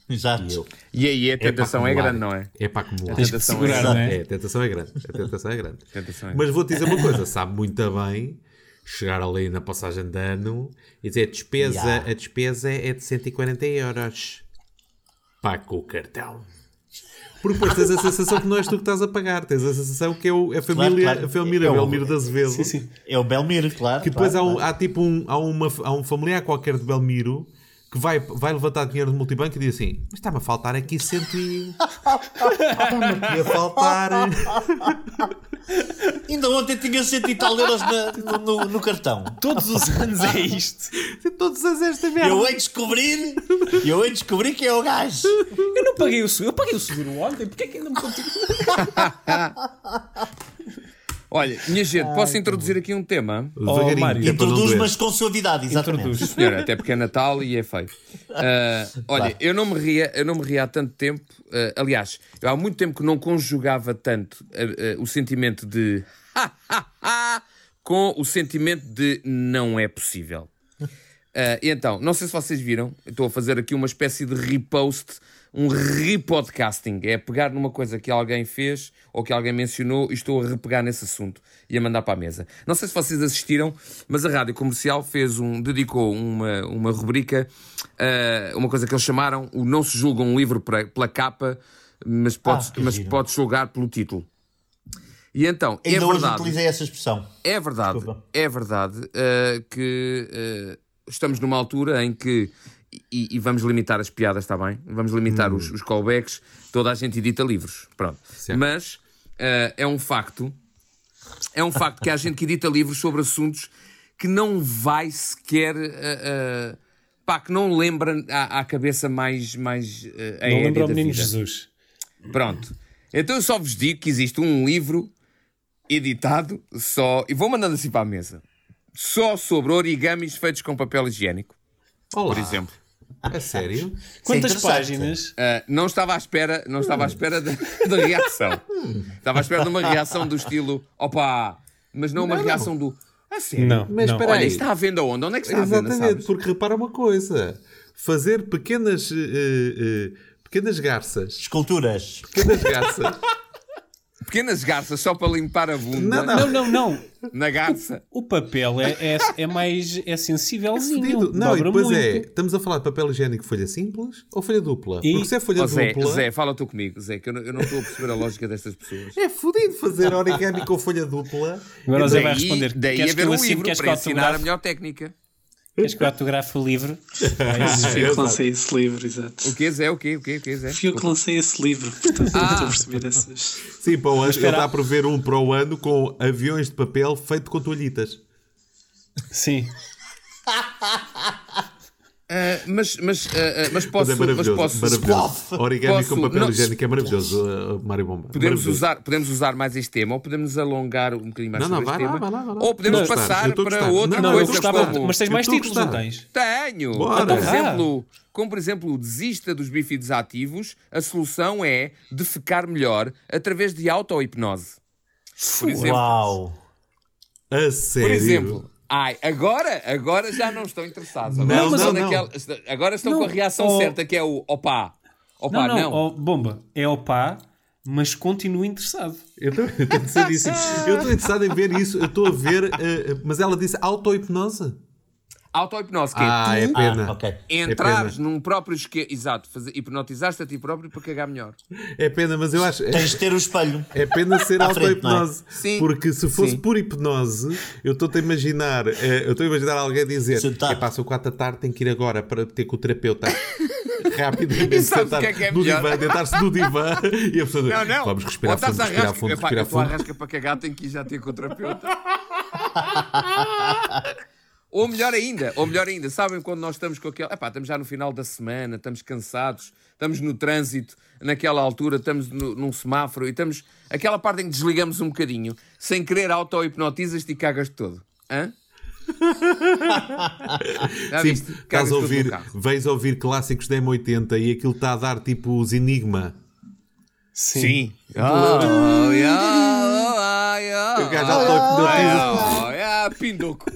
Exato. E aí a tentação é, acumular. grande, não é? É para acumular. A tentação é segurar, grande. não é? É, a tentação é grande. A tentação é grande. Tentação é Mas vou-te dizer uma coisa: sabe muito bem chegar ali na passagem de ano e dizer: a despesa, Ya. a despesa é de 140 euros. Pá, com o cartão. Porque depois tens a sensação que não és tu que estás a pagar, tens a sensação que é o, a família, claro. a família É o- Belmiro de Azevedo. Sim, sim. É o Belmiro, claro. Que depois claro, há, um, claro. há tipo um, há, uma, há um familiar qualquer de Belmiro que vai, vai levantar dinheiro do multibanco e diz assim: Mas está-me a faltar aqui cento e. Está-me aqui a faltar. Ainda ontem tinha 100 e tal euros na- no, no- cartão. Todos os anos é isto. Todos as esta merda. Eu hei de descobrir, eu hei de descobrir quem é o gajo. Eu não paguei o seguro. Eu paguei o seguro ontem. Porquê é que ainda me continua? Olha, minha gente, posso introduzir aqui um tema? Mário. não Introduz, mas com suavidade, exatamente. Introduz. Senhor, até porque é Natal e é feio. Ah, olha, Claro. eu não me ria, eu não me ria há tanto tempo. ah, aliás, eu há muito tempo que não conjugava tanto ah, o sentimento de com o sentimento de não é possível. Então, não sei se vocês viram, estou a fazer aqui uma espécie de repost, um repodcasting. É pegar numa coisa que alguém fez ou que alguém mencionou e estou a repegar nesse assunto e a mandar para a mesa. Não sei se vocês assistiram, mas a Rádio Comercial fez um, dedicou uma, uma rubrica, ah, uma coisa que eles chamaram o Não se julga um livro pela capa, mas pode, Ah, mas giro. pode julgar pelo título. E então, é Ainda hoje verdade. utilizei essa expressão. É verdade, Desculpa. é verdade uh, que uh, estamos numa altura em que. E, e vamos limitar as piadas, está bem? Vamos limitar os, os callbacks. Toda a gente edita livros. Pronto. Certo. Mas uh, é um facto. É um facto que há gente que edita livros sobre assuntos que não vai sequer. Uh, uh, pá, que não lembra à, à cabeça mais. mais uh, Não lembra o menino vida. Jesus. Pronto. Então eu só vos digo que existe um livro editado só. E vou mandando assim para a mesa. Só sobre origamis feitos com papel higiênico, Olá. por exemplo. É sério? Quantas interessante. páginas? Ah, não estava à espera, não estava à espera da, reação. Estava à espera de uma reação do estilo opa, mas não uma Não, reação do a sério. Não, Mas não. espera Olha, aí. isto está à venda onde? Onde é que está à venda? Exatamente, porque repara uma coisa: fazer pequenas. eh, eh, pequenas garças. Esculturas. Pequenas garças. Pequenas garças só para limpar a bunda Não, não. Não, não, não. na garça. O papel é, é, é mais é sensívelzinho. Fedido. Não, e dobra depois muito. é. Estamos a falar de papel higiênico folha simples ou folha dupla? E- Porque se é folha Zé, dupla. Zé, fala tu comigo, Zé, que eu não, eu não estou a perceber a lógica destas pessoas. É fodido fazer origami com folha dupla. Agora o Zé Daí, vai responder. daí queres haver um livro para ensinar a melhor técnica. Queres que eu autografe o livro? Fui eu que lancei esse livro, exato. O que Zé? O que? O que? O que Zé? Fui eu que lancei esse livro, portanto Ah. estou a perceber essas. Sim, para o ano ele está a prever um para o ano com aviões de papel feito com toalhitas. Sim. Ah, mas, mas, ah, mas Mas posso, é mas maravilhoso. posso, maravilhoso. Origami Posso- com papel não, higiênico é maravilhoso, uh, Mário Bomba. podemos Maravilhoso. usar, podemos usar mais este tema ou podemos alongar um bocadinho mais Não, não, vai este lá, tema vai lá, vai lá. ou podemos Não, passar para outra Não, Não, eu coisa gostava, como... mas tens mais títulos, não tens? Tenho! Bora. Como, por Ah. exemplo, como por exemplo, desista dos bífidos ativos, a solução é defecar melhor através de auto-hipnose. Por exemplo, Uau. A sério? Por exemplo, ai, agora, agora já não estão interessados. Agora, Não, estão, não, não. naquela- agora estão Não, com a reação oh. certa, que é o opá. Opá, não, não. não, ó, bomba. É opá, mas continuo interessado. Eu estou estou interessado em ver isso. Eu estou a ver. uh, mas ela disse auto-hipnose? Auto-hipnose, que Ah, é é tu pena. Ah, ok. entrares É pena. num próprio esquema. Exato, fazer, hipnotizaste a ti próprio para cagar melhor. É pena, mas eu acho. Tens de ter o espelho. É pena ser é? auto-hipnose. Sim. Porque se fosse Sim. por hipnose, eu estou-te a imaginar. eh, eu estou a imaginar alguém dizer: é pá, são 4 da tarde, tenho que ir agora para ter com o terapeuta. Rapidamente, sentar que é é no divã, deitar-se no divã e a pessoa diz, Não, não. Vamos respirar fundo, respirar rasca- fundo, Epá, respirar eu estou fundo. rasca para cagar, tenho que ir já ter com o terapeuta. ou melhor ainda, ou melhor ainda, sabem quando nós estamos com aquele. Epá, estamos já no final da semana, estamos cansados, estamos no trânsito, naquela altura, estamos no- num semáforo e estamos. Aquela parte em que desligamos um bocadinho, sem querer auto-hipnotizas-te e cagas todo. Hã? Sim, estás a ouvir, vais ouvir clássicos da M80 e aquilo está a dar tipo os Enigma. Sim. Oh, yeah, oh, yeah, O gajo auto-hipnotiza. Oh, pinduco.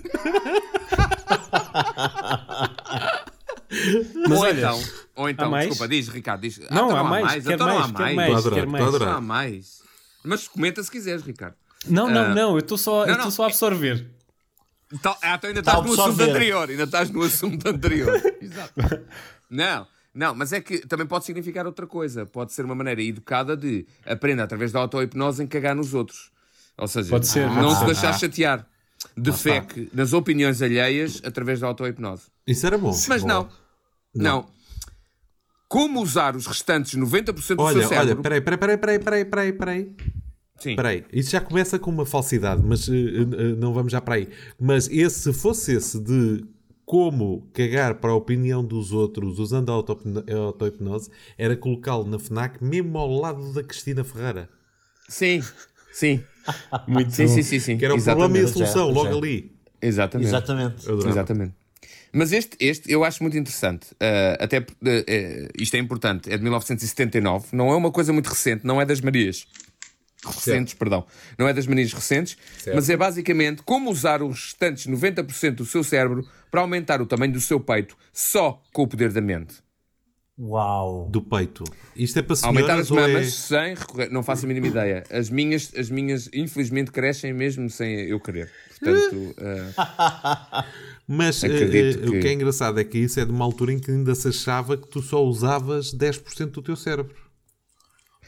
Mas ou olha, então, ou então, mais? desculpa, diz, Ricardo, diz. Ah, Não, então há mais, quero então não há mais, mais. mais, adorar, mais. Não há mais. Mas comenta se quiseres, Ricardo. Não, não, Ah. não, eu estou só, Não, só a absorver. Então, ah, então ainda Tá estás no assunto anterior. Ainda estás no assunto anterior. Exato. Não, não, mas é que também pode significar outra coisa. Pode ser uma maneira educada de aprender através da auto-hipnose em cagar nos outros. Ou seja, Pode ser, não pode se ser. deixar chatear. Defeque nas opiniões alheias através da auto-hipnose. Isso era bom. Mas Bom. não. Não. Como usar os restantes 90% do Olha, seu olha, cérebro... peraí, peraí, peraí, peraí, peraí, peraí, peraí. Sim. Espera aí, isso já começa com uma falsidade, mas eh, eh, não vamos já para aí. Mas esse, se fosse esse de como cagar para a opinião dos outros usando a auto-hipnose, era colocá-lo na FNAC mesmo ao lado da Cristina Ferreira. Sim. Sim. Muito Sim, bom. sim, sim, sim. Que era o problema e a solução, é, logo é. ali. Exatamente. Exatamente. Exatamente. Mas este, este eu acho muito interessante. Ah, até uh, uh, isto é importante, é de 1979, não é uma coisa muito recente, não é das Marias. Recentes, perdão. Não é das Marias recentes, mas é basicamente como usar os restantes 90% do seu cérebro para aumentar o tamanho do seu peito só com o poder da mente. Uau. Do peito. Isto é para Aumentar senhoras as ou é... mamas sem recorrer. Não faço a mínima ideia. As minhas, as minhas infelizmente, crescem mesmo sem eu querer. Portanto, ah, Mas Acredito o que- que é engraçado é que isso é de uma altura em que ainda se achava que tu só usavas 10% do teu cérebro.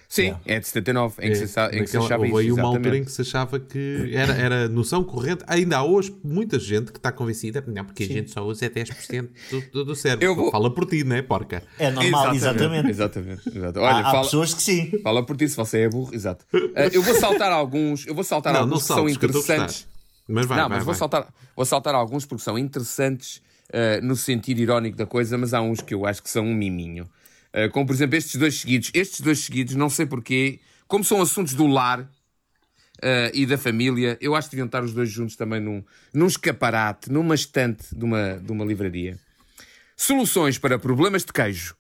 Sim, é de 79, em que se, sa- em que se Naquela- achava houve isso. aí uma altura em exatamente. que se achava que era, era noção corrente. Ainda há hoje muita gente que está convencida, não, porque a gente só usa 10% do, do, do cérebro. Eu vou- Fala por ti, não é, porca? É normal, exatamente. Exatamente. exato. Há, Olha, há fala, pessoas que sim. fala por ti se você é burro. Exato. Ah, eu vou saltar alguns, eu vou saltar não, alguns não que são saltes, que interessantes. gostar. Mas vai, não, vai, mas vou vai. saltar, vou saltar alguns porque são interessantes ah, no sentido irónico da coisa, mas há uns que eu acho que são um miminho. Ah, como por exemplo estes dois seguidos. Estes dois seguidos, não sei porquê, como são assuntos do lar ah, e da família, eu acho que deviam estar os dois juntos também num, num escaparate, numa estante de uma, de uma livraria. Soluções para problemas de queijo.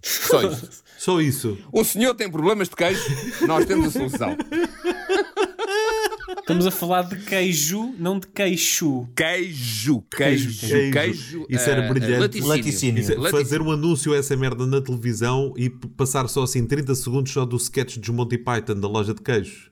Só isso. Só isso. O senhor tem problemas de queijo, nós temos a solução. Estamos a falar de queijo, não de queixo. Queijo, queijo, Queijo. queijo. Isso era ah, brilhante. laticínio. Laticínio. Isso é Laticínio. fazer um anúncio a essa merda na televisão e passar só assim 30 segundos só do sketch dos Monty Python da loja de queijos.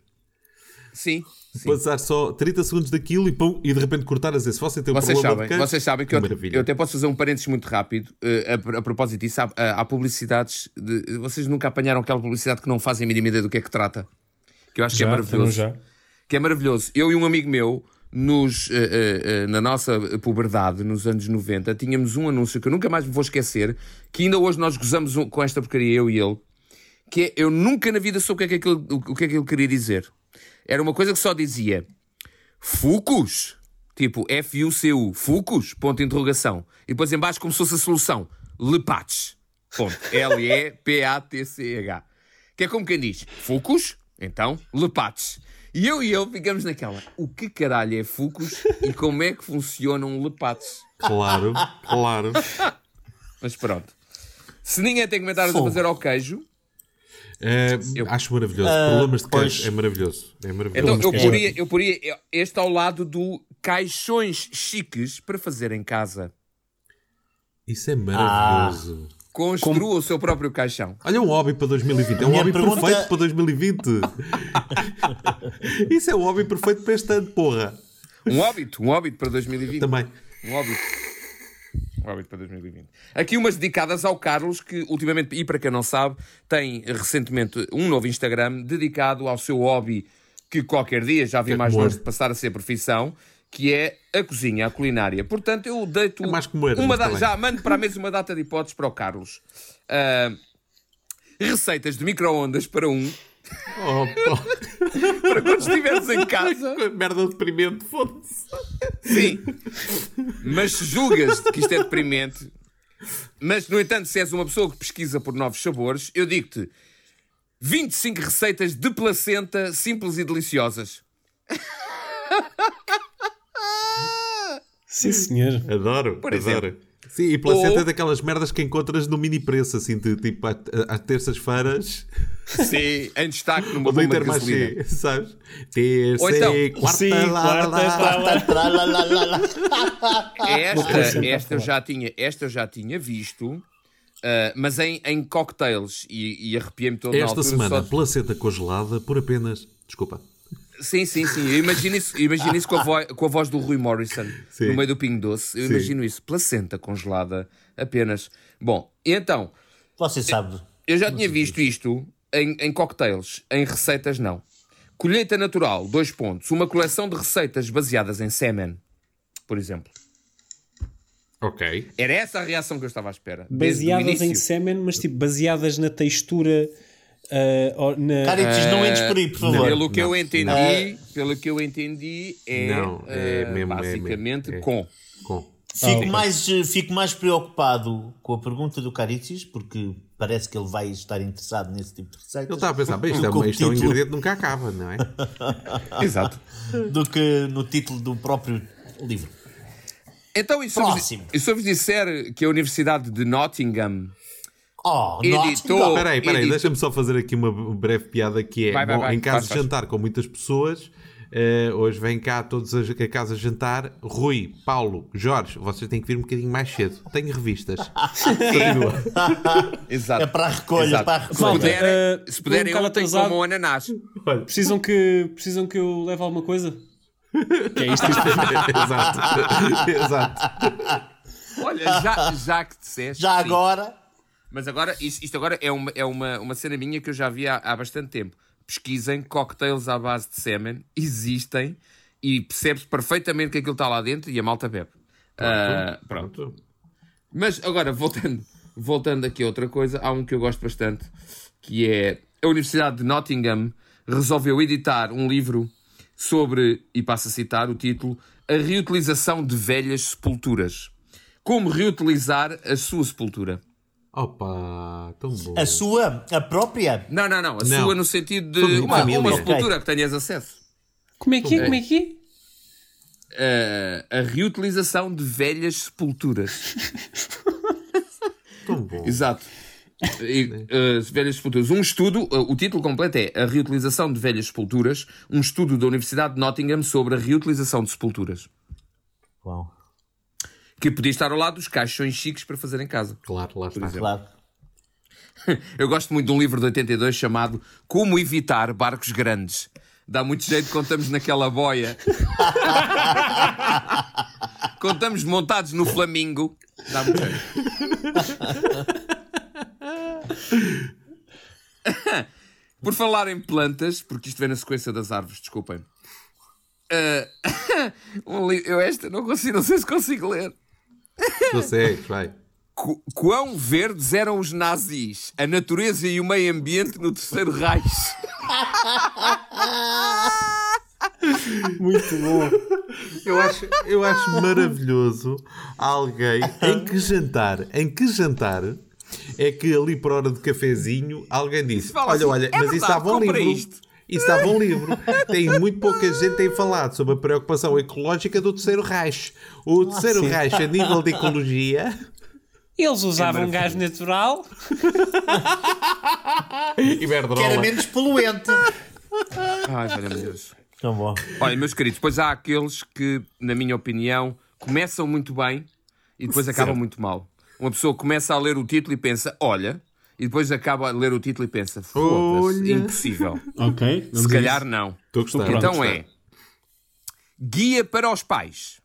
Sim, sim. Passar só 30 segundos daquilo e, pum, e de repente cortar a dizer se você tem um Vocês problema sabem, de queijo. vocês sabem que eu, eu até posso fazer um parênteses muito rápido eh, a, a propósito disso. Há, há publicidades. De, vocês nunca apanharam aquela publicidade que não fazem a mínima ideia do que é que trata? Que eu acho que é Já, maravilhoso. Que é maravilhoso. Eu e um amigo meu, nos, eh, eh, eh, na nossa puberdade, nos anos 90, tínhamos um anúncio que eu nunca mais me vou esquecer, que ainda hoje nós gozamos um- com esta porcaria, eu e ele, que é, eu nunca na vida soube o que é que aquilo, o que é que ele queria dizer. Era uma coisa que só dizia Fucus, tipo F-U-C-U, Fucus, ponto de interrogação. E depois em baixo como se fosse a solução, Lepates, ponto, L-E-P-A-T-C-H. Que é como quem diz, Fucus, então, Lepates. E eu e ele ficamos naquela, o que caralho é Fucus e como é que funcionam Lepates? Claro, claro. Mas pronto. Se ninguém tem comentários a Fogo. fazer ao queijo, É, Acho maravilhoso. Problemas de queijo pois. é maravilhoso. É maravilhoso. Então, eu poria, eu poria este ao lado do caixões chiques para fazer em casa. Isso é maravilhoso. Construa o seu próprio caixão. Olha um hobby para 2020. É um hobby pergunta- perfeito para 2020. Isso é o hobby perfeito para este ano, porra. Um óbito, um óbito para 2020. Também. Um óbito. Um óbito para 2020. Aqui umas dedicadas ao Carlos, que ultimamente, e para quem não sabe, tem recentemente um novo Instagram dedicado ao seu hobby, que qualquer dia já vi é mais longe de passar a ser profissão, que é a cozinha, a culinária. Portanto, eu deito É mais comer, uma da- já mando para a mesa uma data de hipóteses para o Carlos. Ah, receitas de micro-ondas para um, Oh, para quando estiveres em casa. Merda deprimente, foda-se. Sim. Mas se julgas que isto é deprimente, mas no entanto, se és uma pessoa que pesquisa por novos sabores, eu digo-te 25 receitas de placenta simples e deliciosas. Sim, senhor. Adoro, Por adoro. exemplo. Sim, e placenta Ou- é daquelas merdas que encontras no mini preço, assim, de, tipo, às terças-feiras, Sim, em destaque numa bomba de gasolina. Sabes? Terça, então- quarta, Sim, lá, lá, quarta, lá. lá, lá. Tra, lá, lá, lá, lá. Esta, esta, eu já tinha, esta eu já tinha visto, ah, mas em, em cocktails, e, e arrepiei-me todo na Esta semana, placenta congelada por apenas. Desculpa. Sim, sim, sim. Eu imagino isso, eu imagino isso com, a voz, com a voz do Rui Morrison Sim. no meio do Pingo Doce. Eu Sim. imagino isso. Placenta congelada apenas. Bom, e então, Você sabe. eu já tinha visto isto em, em cocktails, em receitas não. Colheita natural, dois pontos. Uma coleção de receitas baseadas em semen, por exemplo. Ok. Era essa a reação que eu estava à espera. Baseadas em semen, mas tipo, baseadas na textura. Ah, ou na... Caritas, não entres por aí, por favor. Pelo que eu Não, entendi, pelo que eu entendi, é, Não, é eh, mesmo, é basicamente é. com. Com. Fico, ok. mais, eh, fico mais preocupado com a pergunta do Caritis, porque parece que ele vai estar interessado nesse tipo de receitas. Ele estava a pensar, bem, isto, é, isto é um título- ingrediente que nunca acaba, não é? Exato. do que no título do próprio livro. Então, e se, Próximo. e se eu vos disser que a Universidade de Nottingham Oh, Editou. Nottingham. Espera aí, espera aí, Edito. deixa-me só fazer aqui uma breve piada que é, Vai, vai, bom, vai, em casa de jantar com muitas pessoas, eh, hoje vem cá todos a, a casa jantar, Rui, Paulo, Jorge, vocês têm que vir um bocadinho mais cedo, tenho revistas. Continua. Exato. É para a recolha, Exato. para a Se recolha. puderem, Eh, se puderem um bocado ontem atrasado. comam ananás. Precisam que, precisam que eu leve alguma coisa? Que é isto? isto- Exato. Exato. Olha, já, já que disseste. Já sim. agora, Mas agora, isto, agora é, uma, é uma, uma cena minha que eu já vi há, há bastante tempo. Pesquisem cocktails à base de sêmen, existem e percebe-se perfeitamente que aquilo está lá dentro e a malta bebe. Ah, pronto. Mas agora, voltando, voltando aqui a outra coisa, há um que eu gosto bastante, que é a Universidade de Nottingham resolveu editar um livro sobre, e passo a citar o título, a reutilização de velhas sepulturas. Como reutilizar a sua sepultura. Opa, tão bom. a sua, a própria. Não, não, não. A Não. sua no sentido de Família. uma, uma sepultura que tenhas acesso. Como é que é? Como é que é? Ah, a reutilização de velhas sepulturas. Tão bom. Exato. E, ah, velhas sepulturas. Um estudo, ah, o título completo é A Reutilização de Velhas Sepulturas, um estudo da Universidade de Nottingham sobre a reutilização de sepulturas. Uau, Que podia estar ao lado dos caixões chiques para fazer em casa. Claro, lá está. claro. Eu gosto muito de um livro de 82 chamado Como Evitar Barcos Grandes. Dá muito jeito quando estamos naquela boia. quando estamos montados no Flamingo. Dá muito jeito. Por falar em plantas, porque isto vem na sequência das árvores, desculpem. Ah, um li- eu esta não consigo, não sei se consigo ler. Consegues, vai. Qu- Quão verdes eram os nazis, a natureza e o meio ambiente no Terceiro Reich? Muito bom. Eu acho, eu acho maravilhoso alguém em que jantar, em que jantar é que ali por hora de cafezinho alguém disse: Olha, assim, olha, "É mas isso verdade, estava um livro. isto." Isso estava um livro. Tem muito pouca gente tem falado sobre a preocupação ecológica do terceiro Reich. O terceiro sim. Reich, a nível de ecologia, Eles usavam gás natural. e Que era menos poluente. Ai, valha Deus. Tão bom. Olha, meus queridos, depois há aqueles que, na minha opinião, começam muito bem e depois acabam muito mal. Uma pessoa começa a ler o título e pensa, olha, e depois acaba a ler o título e pensa, foda-se, impossível. Ok. Se calhar não. Então é guia para os pais.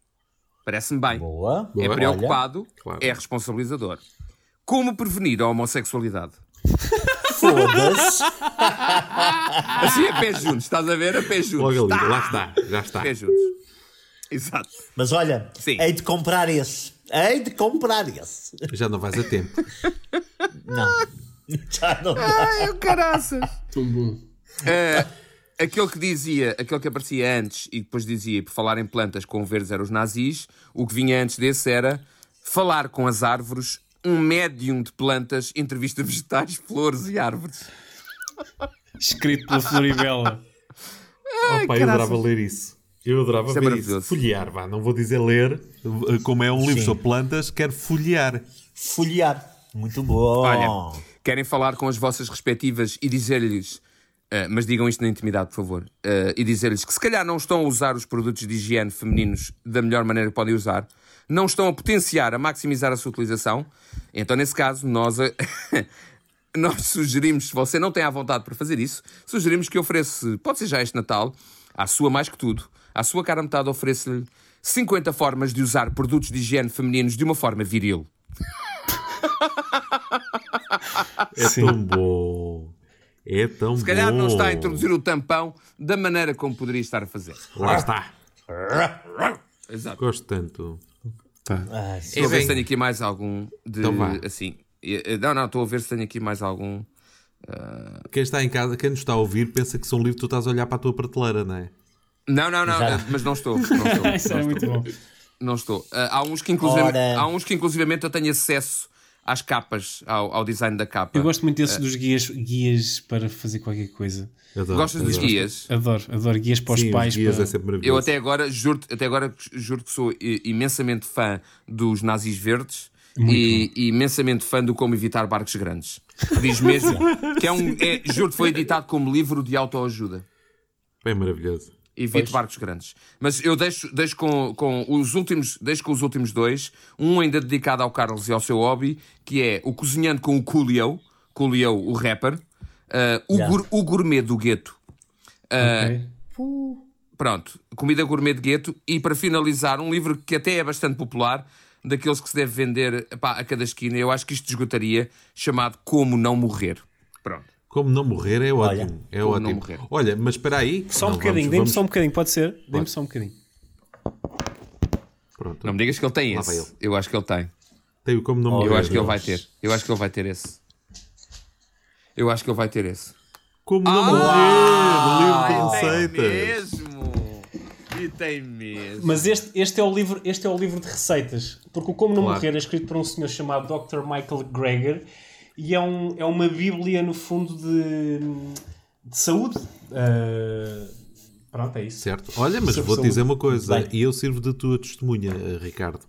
Parece-me bem. Boa. É Boa. preocupado, Claro. é responsabilizador. Como prevenir a homossexualidade? Foda-se. Assim a pé juntos, estás a ver? A pé juntos. Logo ali, Tá. lá está, já está. A pé juntos. Exato. Mas olha, Sim. hei de comprar esse. Hei de comprar esse. Já não vais a tempo. Não. Já não dá. Ai, o caraças. Tão bom. Eh, aquele que dizia, aquele que aparecia antes e depois dizia, por falar em plantas com verdes eram os nazis, o que vinha antes desse era falar com as árvores, um médium de plantas, entrevista vegetais, flores e árvores. Escrito pela Floribela. Opa, eu adorava ler isso. Eu adorava Isso é ver maravilhoso. isso. Folhear, vá. Não vou dizer ler, como é um livro sobre plantas, quero folhear. Folhear. Muito bom. Olha, querem falar com as vossas respectivas e dizer-lhes, eh, mas digam isto na intimidade, por favor, eh, e dizer-lhes que se calhar não estão a usar os produtos de higiene femininos da melhor maneira que podem usar, não estão a potenciar, a maximizar a sua utilização, então nesse caso nós. a- Nós sugerimos, se você não tem à vontade para fazer isso, sugerimos que ofereça, pode ser já este Natal, à sua mais que tudo, à sua cara metade ofereça-lhe 50 formas de usar produtos de higiene femininos de uma forma viril. É tão bom. É tão bom. Se calhar não está a introduzir o tampão da maneira como poderia estar a fazer. Lá está. Exato. Gosto tanto. Ah, sim. Estou a ver se tenho aqui mais algum de. Então assim. eh, Não, não, estou a ver se tenho aqui mais algum. Quem está em casa, quem nos está a ouvir, pensa que são um livro que tu estás a olhar para a tua prateleira, não é? Não, não, não, mas não estou. Não estou. Isso era muito bom. Não estou. Ah, há, uns que inclusive, Ora. há uns que inclusivamente eu tenho acesso às capas, ao, ao design da capa. Eu gosto muito desses dos guias, guias para fazer qualquer coisa. Adoro, Gostas dos adoro. guias? Adoro, adoro guias para os Sim, pais. os guias para... é sempre maravilhoso. Eu até agora juro, até agora juro que sou imensamente fã dos nazis verdes e, e imensamente fã do Como Evitar Barcos Grandes. Diz mesmo que é um. É, juro que foi editado como livro de autoajuda. Bem maravilhoso. Evito barcos grandes. Mas eu deixo, deixo, com, com os últimos, deixo com os últimos dois, um ainda dedicado ao Carlos e ao seu hobby, que é o Cozinhando com o Coolio, Coolio, o rapper, ah, o, Yeah. gur- o Gourmet do Gueto. Ok. Pronto, comida gourmet de gueto. E para finalizar, um livro que até é bastante popular, daqueles que se deve vender epá, a cada esquina. Eu acho que isto esgotaria, chamado Como Não Morrer. Pronto. Como não morrer é Olha, ótimo. é como ótimo. não morrer. Olha, mas espera aí. Só um Não, bocadinho, vamos- dê-me vamos- só um bocadinho, pode ser? Dê-me só um bocadinho. Pronto. Não me digas que ele tem Lá esse. Eu acho que ele tem. Tem o como não Oh, morrer. Eu acho que ele vai ter. Eu acho que ele vai ter esse. Eu acho que ele vai ter esse. Como não Ah, morrer, o livro de tem receitas. mesmo! E tem mesmo. Mas este, este, é o livro, este é o livro de receitas. Porque o Como Não Claro. Morrer é escrito por um senhor chamado Dr. Michael Greger e é, um, é uma bíblia, no fundo, de, de saúde. Ah, pronto, é isso. Certo. Olha, mas vou-te dizer uma coisa, e eu sirvo de tua testemunha, Ricardo.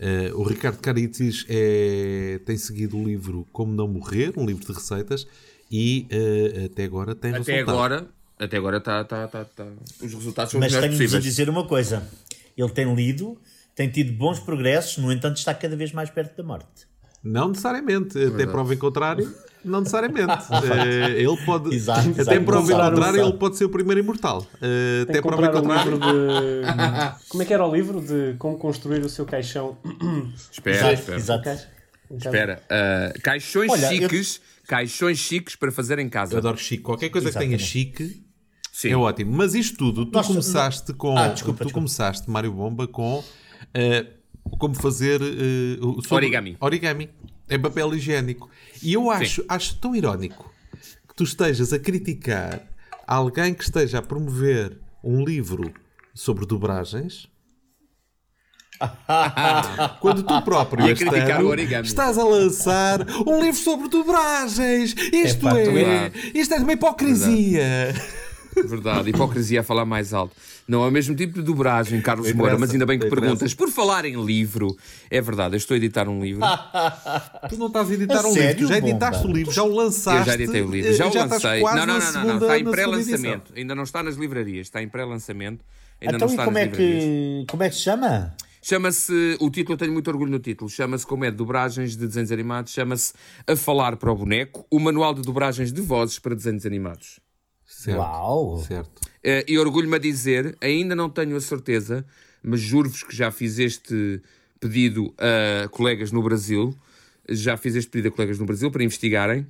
Eh, o Ricardo Caritis é, tem seguido o livro Como Não Morrer, um livro de receitas, e eh, até agora tem Até resultado. agora, até agora tá, tá, tá, tá. os resultados são Mas tenho-vos a possíveis. dizer uma coisa. Ele tem lido, tem tido bons progressos, no entanto está cada vez mais perto da morte. Não necessariamente, até prova em contrário, não necessariamente. Eh, ele pode, Exato, até exato. prova em contrário, ele pode ser o primeiro imortal. Eh, Tem até que prova em contrário. de... Como é que era o livro? De como construir o seu caixão. Espera, espera. exato. Espera, ah, caixões Olha, eu- chiques, caixões chiques para fazer em casa. Eu adoro chique. Qualquer coisa que tenha Exatamente. chique Sim. é ótimo. Mas isto tudo, tu Nós- começaste com. Ah, desculpa, tu desculpa. começaste, Mário Bomba, com eh, como fazer o- sobre- Origami. Origami. Em papel higiênico. E eu acho, acho tão irónico que tu estejas a criticar alguém que esteja a promover um livro sobre dobragens. Quando tu próprio a este ano, estás a lançar um livro sobre dobragens. Isto é, é- isto é de uma hipocrisia. Verdade, hipocrisia a falar mais alto. Não é o mesmo tipo de dobragem, Carlos Moura, mas ainda bem que perguntas. Por falar em livro, é verdade, eu estou a editar um livro. Tu não estás a editar A um sério, livro, tu já editaste Bomba? o livro, já o lançaste. Eu já editei o livro, eh, já o lancei. Não, não, não, não, segunda- não, está em pré-lançamento. Ainda não está nas livrarias, está em pré-lançamento. Ainda Então não e está como nas é, livrarias. que, como é que se chama? Chama-se, o título, eu tenho muito orgulho no título, chama-se, como é de dobragens de desenhos animados, chama-se A Falar para o Boneco, o Manual de Dobragens de Vozes para Desenhos Animados. Certo, Uau! certo. Eh, e orgulho-me a dizer, ainda não tenho a certeza, mas juro-vos que já fiz este pedido a colegas no Brasil, já fiz este pedido a colegas no Brasil para investigarem.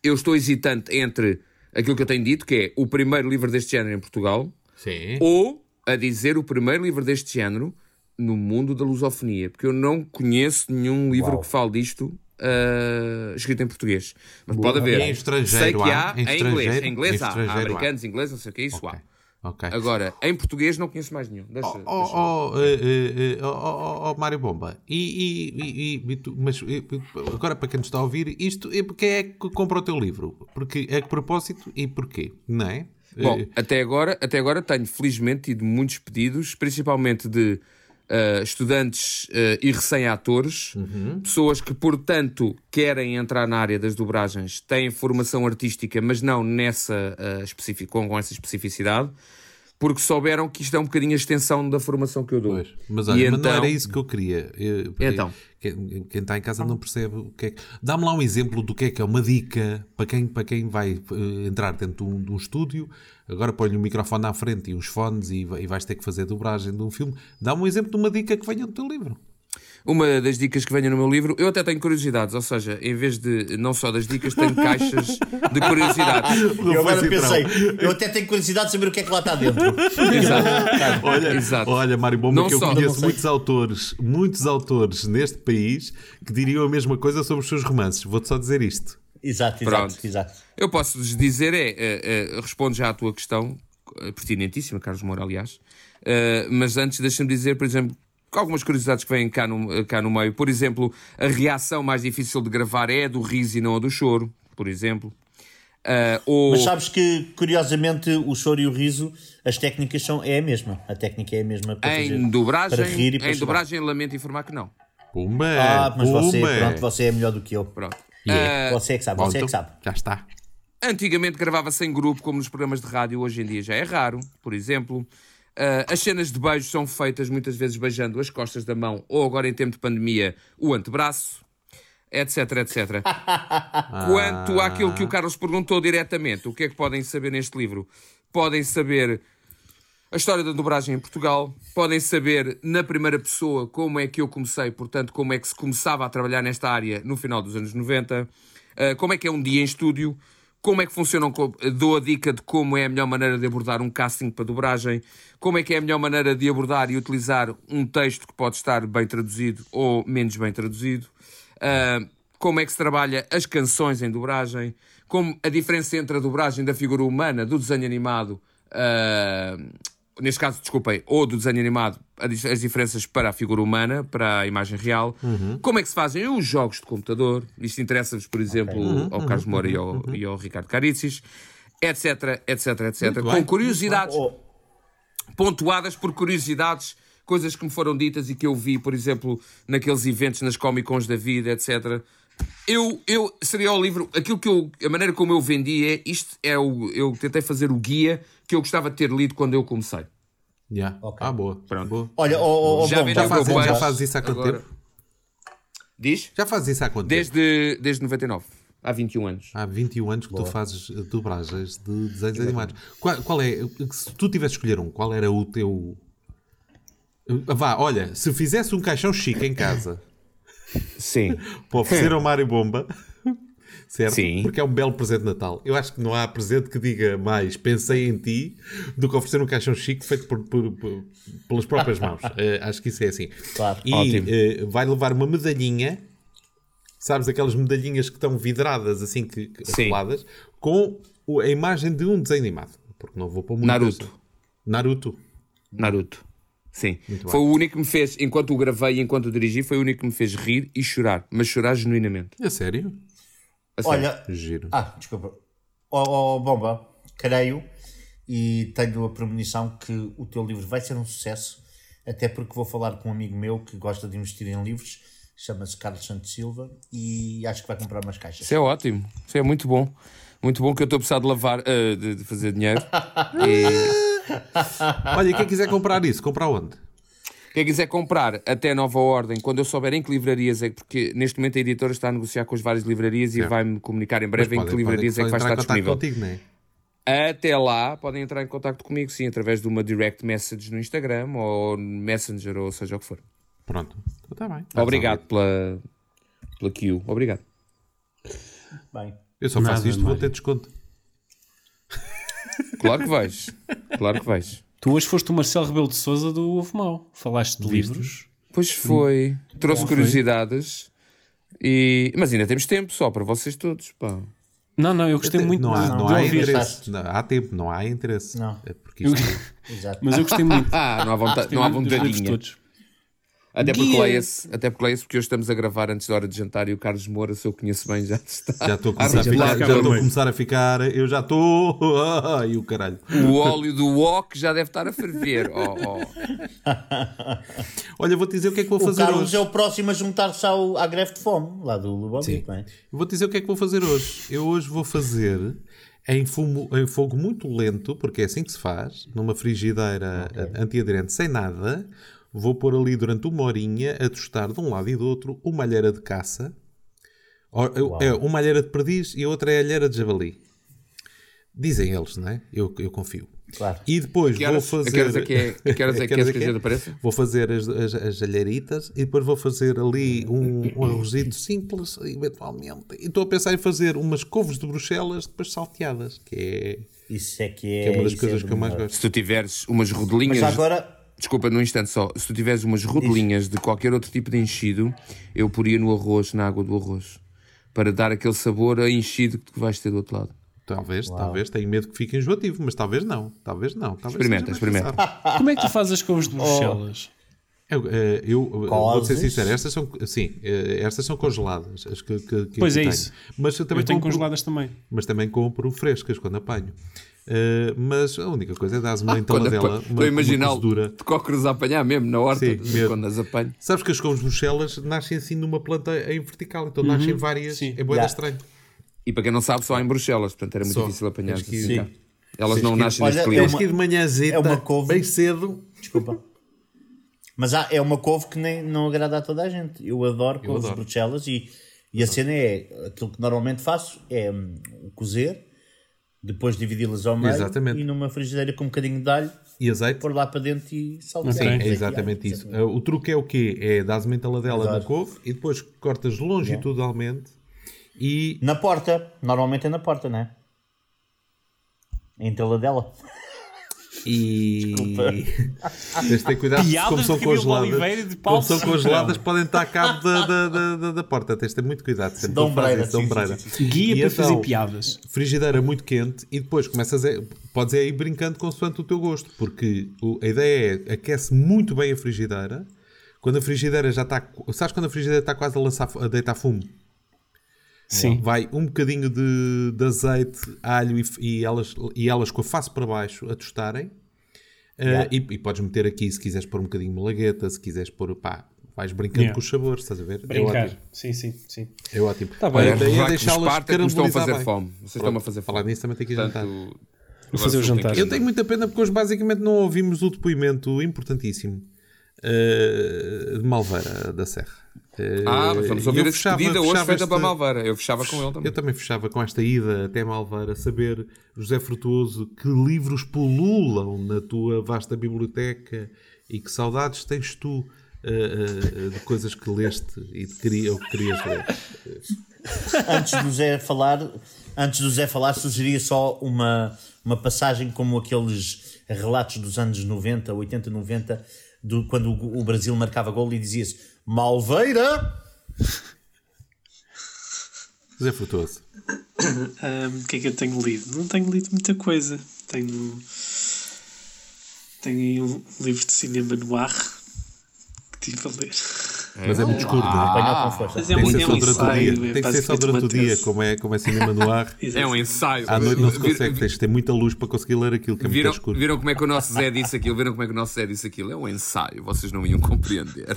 Eu estou hesitante entre aquilo que eu tenho dito, que é o primeiro livro deste género em Portugal, Sim. ou a dizer o primeiro livro deste género no mundo da lusofonia, porque eu não conheço nenhum livro Uau. que fale disto ah, escrito em português. Mas pode haver. Em estrangeiro Sei que há? Em inglês. Em inglês há. Há estrangeiro há. americanos, ingleses, não sei o que, isso Ok. há. Ok. Agora, em português não conheço mais nenhum. Deixa, Oh, deixa- oh, eh, eh, eh, oh, oh, oh, Mário Bomba, e, e- e- e- tu- mas agora para quem nos está a ouvir, isto, eh, quem é que compra o teu livro? Porque é que propósito e porquê? Não é? Bom, até agora, até agora tenho felizmente tido muitos pedidos, principalmente de ah, estudantes ah, e recém-atores, pessoas que, portanto, querem entrar na área das dobragens, têm formação artística, mas não nessa, com, com essa especificidade, porque souberam que isto é um bocadinho a extensão da formação que eu dou. Pois, mas olha, mas não então- era isso que eu queria. Eu- Então? Quem, quem está em casa não percebe o que é que. Dá-me lá um exemplo do que é que é uma dica para quem, para quem vai eh, entrar dentro de um, de um estúdio. Agora põe-lhe um microfone à frente e uns fones e, e vais ter que fazer dobragem de um filme. Dá-me um exemplo de uma dica que venha do teu livro. Uma das dicas que venho no meu livro, eu até tenho curiosidades, ou seja, em vez de não só das dicas, tenho caixas de curiosidades. Eu agora foi pensei, eu até tenho curiosidade de saber o que é que lá está dentro. Exato. Olha, Exato. olha Mário Bomba, Não que eu só- conheço muitos autores, muitos autores neste país que diriam a mesma coisa sobre os seus romances. Vou-te só dizer isto. Exato, Pronto. exato, exato. Eu posso vos dizer, é, é, é, respondo já à tua questão, eh, pertinentíssima, Carlos Moura, aliás, Eh, mas antes deixa-me dizer, por exemplo, algumas curiosidades que vêm cá no, cá no meio. Por exemplo, a reação mais difícil de gravar é a do riso e não a do choro, por exemplo. Ah, ou... Mas sabes que, curiosamente, o choro e o riso, as técnicas são, é a mesma. A técnica é a mesma para fazer- Em dobragem, para rir e para em chorar. dobragem lamento informar que não. Pumba! Ah, mas você, pumba. pronto, você é melhor do que eu. Pronto. Yeah. Ah, Você é que sabe, Bom, você é que sabe. Já está. Antigamente gravava-se em grupo, como nos programas de rádio, hoje em dia já é raro, por exemplo. Ah, as cenas de beijo são feitas muitas vezes beijando as costas da mão ou agora em tempo de pandemia o antebraço, etc, etc. Quanto àquilo que o Carlos perguntou diretamente, o que é que podem saber neste livro? Podem saber a história da dobragem em Portugal, podem saber na primeira pessoa como é que eu comecei, portanto, como é que se começava a trabalhar nesta área no final dos anos 90, eh, como é que é um dia em estúdio, como é que funcionam, dou a dica de como é a melhor maneira de abordar um casting para dobragem, como é que é a melhor maneira de abordar e utilizar um texto que pode estar bem traduzido ou menos bem traduzido, ah, como é que se trabalha as canções em dobragem, como a diferença entre a dobragem da figura humana do desenho animado, ah, neste caso, desculpem, ou do desenho animado, as diferenças para a figura humana, para a imagem real, como é que se fazem os jogos de computador, isto interessa-vos, por exemplo, ao Carlos Moura e, ao, e ao Ricardo Caricis, etc, etc, etc, com bem. curiosidades Oh, pontuadas por curiosidades, coisas que me foram ditas e que eu vi, por exemplo, naqueles eventos, nas Comic Cons da vida, etc. Eu, eu seria o livro, aquilo que eu, a maneira como eu vendi é isto é o, eu tentei fazer o guia que eu gostava de ter lido quando eu comecei. Yeah. Ah, boa. Pronto. boa. Olha, oh, oh, Já bom, vem Já Boa, já fazes isso há quanto agora- tempo? Diz? Já fazes isso há quanto tempo? Desde, desde 99, há 21 anos. Há 21 anos que tu fazes eh, dobragens de desenhos animados. Qual, qual é, se tu tivesse de escolher um, qual era o teu. Vá, olha, se fizesse um caixão chique em casa Sim. para oferecer ao Mário Bomba, certo? Sim. Porque é um belo presente de Natal. Eu acho que não há presente que diga mais pensei em ti do que oferecer um caixão chique feito por, por- por- pelas próprias mãos. Eh, acho que isso é assim. Claro. E Ótimo. eh, vai levar uma medalhinha, sabes, aquelas medalhinhas que estão vidradas, assim, que, que coladas, com a imagem de um desenho animado. Porque não vou pôr muito. Naruto. Naruto. Naruto. Sim. Foi o único que me fez, enquanto o gravei e enquanto o dirigi, foi o único que me fez rir e chorar. Mas chorar genuinamente. É sério? A sério. Olha, Giro. ah, desculpa. Oh, oh, Bomba, creio e tenho a premonição que o teu livro vai ser um sucesso, até porque vou falar com um amigo meu que gosta de investir em livros, chama-se Carlos Santos Silva, e acho que vai comprar umas caixas. Isso é ótimo. Isso é muito bom. Muito bom que eu estou a precisar de lavar, eh, de, de fazer dinheiro. e Olha, quem quiser comprar isso, comprar onde? Quem quiser comprar até nova ordem, quando eu souber em que livrarias é, porque neste momento a editora está a negociar com as várias livrarias e vai-me comunicar em breve em que livrarias é que vai estar disponível. Contigo, não é? Até lá, podem entrar em contato comigo, sim, através de uma direct message no Instagram ou Messenger, ou seja o que for. Pronto. Então Está bem. Está Obrigado pela, pela Q. Obrigado. Bem, Eu só faço Nada, isto, vou ter desconto. Claro que vais. Claro que vais. Tu hoje foste o Marcelo Rebelo de Souza do Ovo Mau. Falaste de livros. Pois foi. Trouxe curiosidades. E... Mas ainda temos tempo só para vocês todos. Pá. Não, não, eu gostei muito não há, de, não de há ouvir. interesse. Não, há tempo, não há interesse. Não. É porque isto- exato. Mas eu gostei muito. Ah, não há vontade, não há muito dos livros vontadinha. Até porque leia-se, até porque leia-se, porque hoje estamos a gravar antes da hora de jantar e o Carlos Moura, se eu conheço bem, já está. Já estou a começar a ficar, já estou a começar a ficar, eu já estou, ai o caralho. O óleo do wok já deve estar a ferver. Oh, oh. Olha, vou-te dizer o que é que vou O fazer Carlos hoje. é o próximo a juntar-se ao- à greve de fome, lá do Lubomir, não é? Eu Vou-te dizer o que é que vou fazer hoje. Eu hoje vou fazer em, fumo, em fogo muito lento, porque é assim que se faz, numa frigideira antiaderente sem nada. Vou pôr ali durante uma horinha a tostar de um lado e do outro uma alheira de caça. É uma alheira de perdiz e a outra é a alheira de javali. Dizem eles, não é? Eu, eu confio. Claro. E depois Que vou horas- fazer. a que horas é que é- que horas é que queres apareça? Vou fazer as, as, as alheiritas e depois vou fazer ali um, um arrozito simples, eventualmente. E estou a pensar em fazer umas couves de Bruxelas depois salteadas, que é, Isso é que que é. é uma das isso coisas é que eu mais gosto. Se tu tiveres umas rodelinhas. Mas agora, Desculpa, num instante só. Se tu tiveres umas rodelinhas de qualquer outro tipo de enchido, eu poria no arroz, na água do arroz. Para dar aquele sabor a enchido que tu vais ter do outro lado. Talvez, talvez, tenho medo que fique enjoativo, mas talvez não, talvez não. Talvez Experimenta, experimenta. Como é que tu fazes as couves de Bruxelas? Eu, eh, eu vou ser sincero, estas são, sim, eh, estas são congeladas. As que, que, que Pois eu é tenho. isso. Mas eu também Eu tenho compro- congeladas também. mas também compro frescas quando apanho. Uh, mas a única coisa é dar-me uma Quando entaladela, apa- uma, Estou a imaginá-lo uma cozedura. de cócoras a apanhar mesmo na horta, Sim, mesmo. quando as apanho. Sabes que as couves bruxelas nascem assim numa planta em vertical, então nascem várias. Sim. É boa Já. estranho. E para quem não sabe, só há em Bruxelas, portanto era muito Só. difícil apanhar. Que assim, Sim. cá. Elas não nascem Olha, neste é clima. Tens que ir de manhãzita, é uma couve. bem cedo. Desculpa. Mas há, é uma couve que nem, não agrada a toda a gente. Eu adoro couves adoro. bruxelas e, e a cena é aquilo que normalmente faço é hum, cozer, depois dividi-las ao meio Exatamente. e numa frigideira com um bocadinho de alho, E azeite. pôr lá para dentro e saltear. Ok. É e exatamente isso. Uh, O truque é o quê? É dar uma entaladela na couve e depois cortas longitudinalmente e Na porta, normalmente é na porta, não é? Em dela. E tens de ter cuidado como são congeladas. Como são congeladas, podem estar a cabo da, da, da, da- da porta. Tens de ter muito cuidado. Sempre Da que fazes ombreira, isso, da sim, ombreira. sim, sim, Guia E para então, fazer piadas. Frigideira muito quente e depois começas a, podes ir brincando consoante o teu gosto, porque o- a ideia é aquece muito bem a frigideira. Quando a frigideira já está. Sabes quando a frigideira está quase a, lançar, a deitar fumo? Sim. Vai um bocadinho de, de azeite, alho e, e elas, e elas com a face para baixo a tostarem. Uh, Yeah. e, e podes meter aqui se quiseres pôr um bocadinho de malagueta, se quiseres pôr, pá, vais brincando Yeah. com os sabores, estás a ver? É Brincar. ótimo. Sim, sim, sim. É ótimo. Tá bem. Olha, é deixá-las me estão a caramelizar fazer bem. fome. Vocês estão-me a fazer fome. Falar nisso também tem que ir jantar. Portanto, fazer o jantar. Eu tenho muita pena porque hoje basicamente não ouvimos o depoimento importantíssimo uh, de Malveira da Serra. Uh, Ah, mas vamos ouvir eu a fechava- despedida hoje feita este- para Malveira. Eu fechava com ele Eu também. também fechava com esta ida até Malveira, saber, José Frutuoso, que livros pululam na tua vasta biblioteca e que saudades tens tu eh, eh, de coisas que leste e de queria, ou que querias ler. Antes do Zé falar, antes do Zé falar, sugeria só uma, uma passagem como aqueles relatos dos anos 90, 80, 90, do, quando o, o Brasil marcava gol e dizia-se Malveira! José Frutuoso. Ahm, O que é que eu tenho lido? Não tenho lido muita coisa. Tenho. Tenho um livro de cinema noir que estive a ler. Mas é muito escuro, não é? Mas é Tem que ser é só durante o ensaio. dia. é Tem que ser só durante o dia, como é, como é cinema no ar. É um ensaio. À noite não se consegue, tens de ter muita luz para conseguir ler aquilo, que é muito Viram, escuro. viram como é que o nosso Zé disse aquilo? Viram como é que o nosso Zé disse aquilo? É um ensaio, vocês não iam compreender.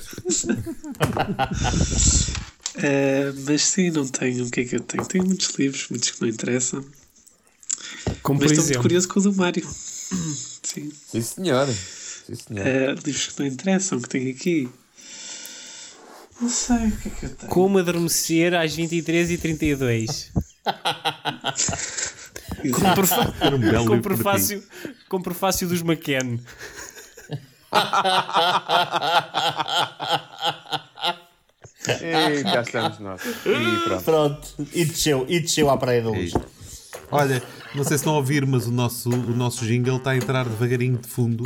Mas sim, não tenho. O que é que eu tenho? Tenho muitos livros, muitos que não interessam. Como Mas estou muito curioso com o do Mário. Sim. Sim, senhor. Sim, senhor. Livros que não interessam, que tenho aqui. Não sei o que é que eu tenho. Como adormecer às 23h32. Com, prefa- um com, prefácio, com prefácio dos McCann. E cá estamos nós. E pronto. Pronto, e desceu, e desceu à Praia da Luz. Olha, não sei se estão a ouvir, mas o nosso, o nosso jingle está a entrar devagarinho de fundo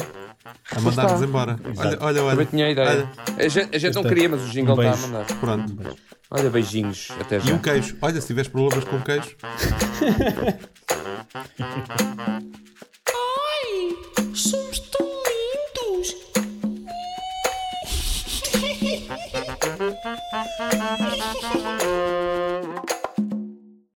a mandar-nos embora. Olha, olha, olha. Também tinha a ideia. Olha, A gente, a gente não queria, mas o jingle Um está a mandar. pronto. Olha, beijinhos. Até E já. um queijo. Olha, se tiveres problemas com queijo, Ai, somos tão lindos.